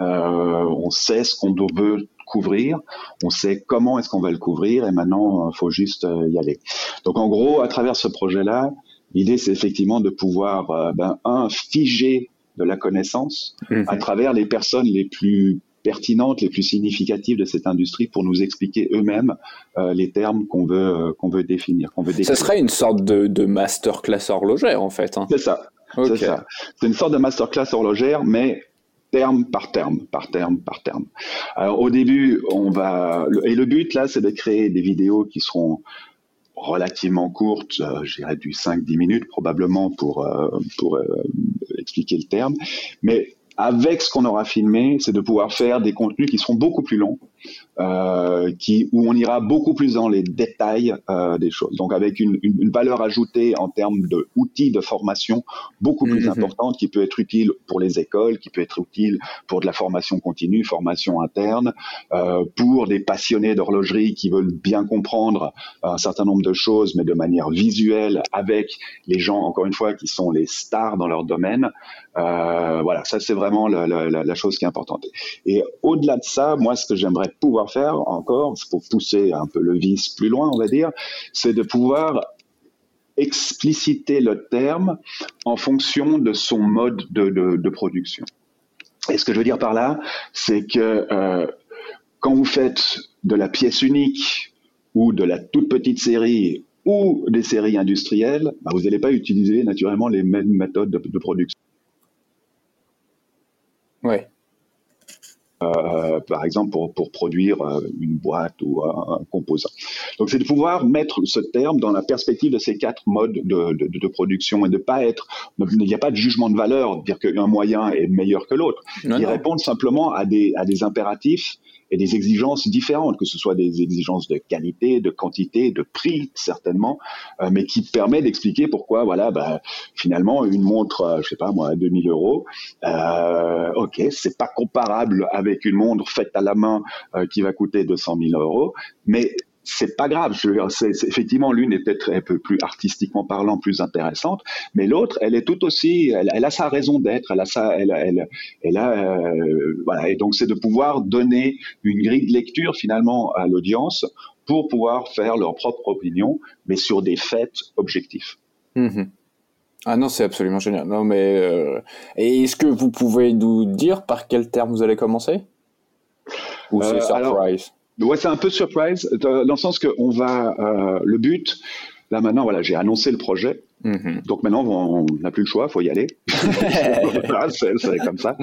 Euh, on sait ce qu'on veut couvrir, on sait comment est-ce qu'on va le couvrir, et maintenant, il faut juste euh, y aller. Donc, en gros, à travers ce projet-là, l'idée, c'est effectivement de pouvoir, euh, ben, un, figer de la connaissance mhm. à travers les personnes les plus pertinentes, les plus significatives de cette industrie pour nous expliquer eux-mêmes euh, les termes qu'on veut euh, qu'on veut définir, qu'on veut Ça serait une sorte de, de masterclass horlogère en fait. Hein. C'est ça. C'est ça. C'est une sorte de masterclass horlogère, mais terme par terme, par terme, par terme. Alors au début, on va et le but là, c'est de créer des vidéos qui seront relativement courtes, euh, je dirais du 5-10 minutes probablement pour euh, pour euh, expliquer le terme, mais avec ce qu'on aura filmé, c'est de pouvoir faire des contenus qui seront beaucoup plus longs, euh, qui, où on ira beaucoup plus dans les détails euh, des choses. Donc avec une, une, valeur ajoutée en termes d'outils de formation beaucoup plus mhm. importante qui peut être utile pour les écoles, qui peut être utile pour de la formation continue, formation interne, euh, pour des passionnés d'horlogerie qui veulent bien comprendre un certain nombre de choses, mais de manière visuelle, avec les gens, encore une fois, qui sont les stars dans leur domaine. Euh, voilà, ça c'est vraiment la, la, la, chose qui est importante. Et au-delà de ça, moi, ce que j'aimerais pouvoir faire encore, pour pousser un peu le vice plus loin, on va dire, c'est de pouvoir expliciter le terme en fonction de son mode de, production. Et ce que je veux dire par là, c'est que euh, quand vous faites de la pièce unique ou de la toute petite série ou des séries industrielles, bah, vous n'allez pas utiliser naturellement les mêmes méthodes de, de production. Euh, par exemple pour, pour produire euh, une boîte ou un, composant. Donc c'est de pouvoir mettre ce terme dans la perspective de ces quatre modes de, de, de production et de pas être, il n'y a pas de jugement de valeur, dire qu'un moyen est meilleur que l'autre. Ils répondent simplement à des, à des impératifs et des exigences différentes, que ce soit des exigences de qualité, de quantité, de prix certainement, euh, mais qui permet d'expliquer pourquoi, voilà, bah, finalement une montre, euh, je sais pas moi, à 2000 euros, euh, ok, c'est pas comparable avec une montre faite à la main euh, qui va coûter 200 000 euros, mais c'est pas grave. Je, effectivement, l'une est peut-être un peu plus artistiquement parlant, plus intéressante, mais l'autre, elle est tout aussi, elle, a sa raison d'être, elle a sa, elle, elle, elle a, euh, voilà. Et donc, c'est de pouvoir donner une grille de lecture finalement à l'audience pour pouvoir faire leur propre opinion, mais sur des faits objectifs. Mm-hmm. Ah non, c'est absolument génial. Non, mais euh, est-ce que vous pouvez nous dire par quel terme vous allez commencer? Ou c'est euh, surprise? Ouais, c'est un peu surprise, dans le sens que on va, euh, le but, là maintenant, voilà, j'ai annoncé le projet. Mm-hmm. Donc maintenant, on n'a plus le choix, faut y aller. c'est comme ça.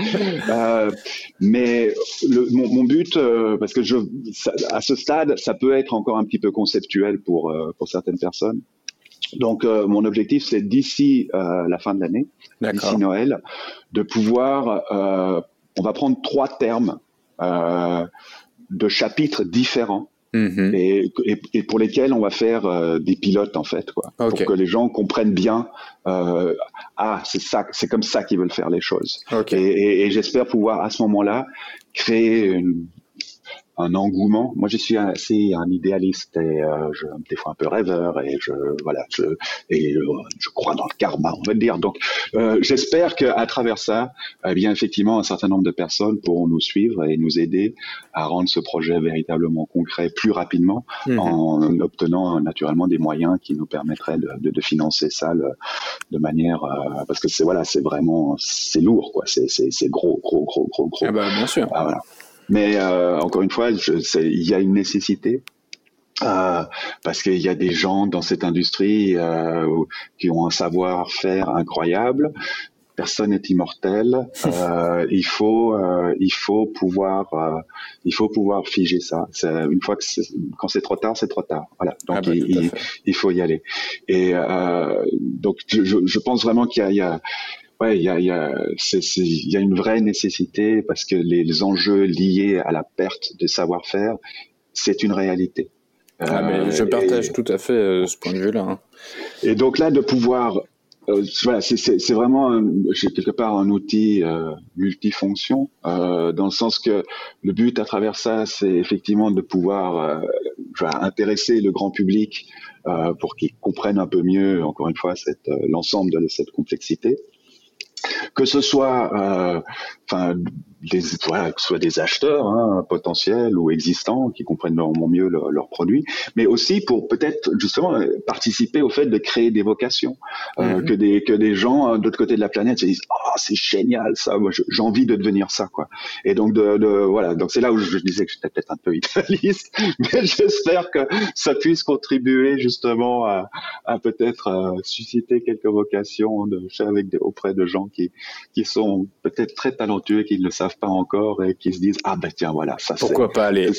Euh, mais le, mon, mon, but, euh, parce que je, ça, à ce stade, ça peut être encore un petit peu conceptuel pour euh, pour certaines personnes. Donc euh, mon objectif, c'est d'ici la fin de l'année, d'ici Noël, de pouvoir, on va prendre trois termes de chapitres différents. Mhm. et, et, pour lesquels on va faire euh, des pilotes en fait quoi pour que les gens comprennent bien euh, ah c'est ça c'est comme ça qu'ils veulent faire les choses et, et j'espère pouvoir à ce moment-là créer une, un engouement. Moi, je suis assez un idéaliste et euh, je, des fois un peu rêveur et je voilà, je et euh, je, crois dans le karma, on va dire. Donc, euh, j'espère qu'à travers ça, eh bien effectivement, un certain nombre de personnes pourront nous suivre et nous aider à rendre ce projet véritablement concret plus rapidement mhm. en obtenant naturellement des moyens qui nous permettraient de, de, de financer ça le, de manière euh, parce que c'est voilà, c'est vraiment c'est lourd quoi, c'est c'est gros gros gros gros gros. Ah bah, bien sûr. Ah, voilà. Mais euh, encore une fois, il y a une nécessité. Euh, parce qu'il y a des gens dans cette industrie euh, qui ont un savoir-faire incroyable. Personne n'est immortel. Euh, il faut, euh, il faut pouvoir, euh, il faut pouvoir figer ça. Une fois que quand c'est trop tard, c'est trop tard. Voilà. Donc ah bah, il, il, faut y aller. Et donc je, je, pense vraiment qu'il y, y a Ouais, il y a, y, a, y a une vraie nécessité parce que les, enjeux liés à la perte de savoir-faire, c'est une réalité. Ah, mais je euh, partage tout à fait euh, ce point de vue-là. Hein. Et donc là, de pouvoir euh, voilà, c'est vraiment quelque part un outil multifonction, dans le sens que le but à travers ça, c'est effectivement de pouvoir intéresser le grand public pour qu'il comprenne un peu mieux, encore une fois, l'ensemble de cette complexité que ce soit euh, enfin des voilà que ce soit des acheteurs hein, potentiels ou existants qui comprennent vraiment mieux leurs produits mais aussi pour peut-être justement participer au fait de créer des vocations euh, mhm. que des que des gens de l'autre côté de la planète se disent oh c'est génial ça moi j'ai envie de devenir ça quoi. Et donc de, de voilà. Donc c'est là où je, disais que j'étais peut-être un peu idéaliste mais j'espère que ça puisse contribuer justement à, à peut-être euh, susciter quelques vocations de avec des, auprès de gens qui, qui sont peut-être très talentueux, qui ne le savent pas encore et qui se disent ah ben tiens voilà ça pourquoi pas aller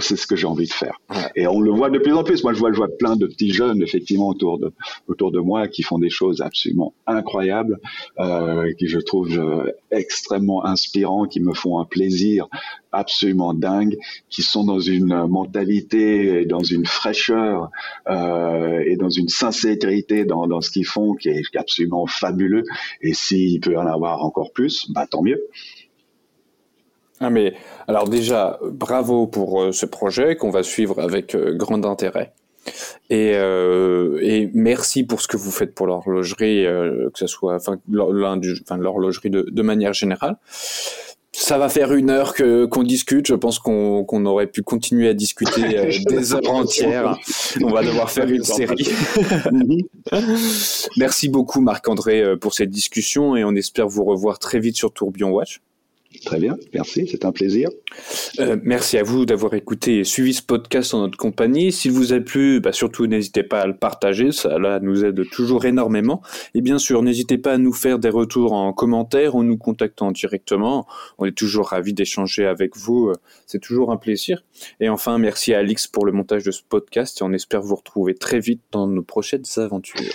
c'est ce que j'ai envie de faire. Et on le voit de plus en plus. Moi, je vois, je vois plein de petits jeunes, effectivement, autour de, autour de moi, qui font des choses absolument incroyables, euh, qui je trouve euh, extrêmement inspirants, qui me font un plaisir absolument dingue, qui sont dans une mentalité et dans une fraîcheur euh, et dans une sincérité dans, dans ce qu'ils font qui est absolument fabuleux. Et s'il peut en avoir encore plus, bah tant mieux. Ah mais alors déjà bravo pour euh, ce projet qu'on va suivre avec euh, grand intérêt. Et, euh, et, merci pour ce que vous faites pour l'horlogerie, que ce soit enfin l'horlogerie de, de, manière générale. Ça va faire une heure que qu'on discute. Je pense qu'on qu'on aurait pu continuer à discuter des heures entières. On va devoir faire une série. Merci beaucoup Marc-André pour cette discussion et on espère vous revoir très vite sur Tourbillon Watch. Très bien, merci, c'est un plaisir. Euh, merci à vous d'avoir écouté et suivi ce podcast en notre compagnie. S'il vous a plu, bah surtout n'hésitez pas à le partager, ça nous aide toujours énormément. Et bien sûr, n'hésitez pas à nous faire des retours en commentaire ou nous contactant directement. On est toujours ravis d'échanger avec vous, euh, c'est toujours un plaisir. Et enfin, merci à Alix pour le montage de ce podcast et on espère vous retrouver très vite dans nos prochaines aventures.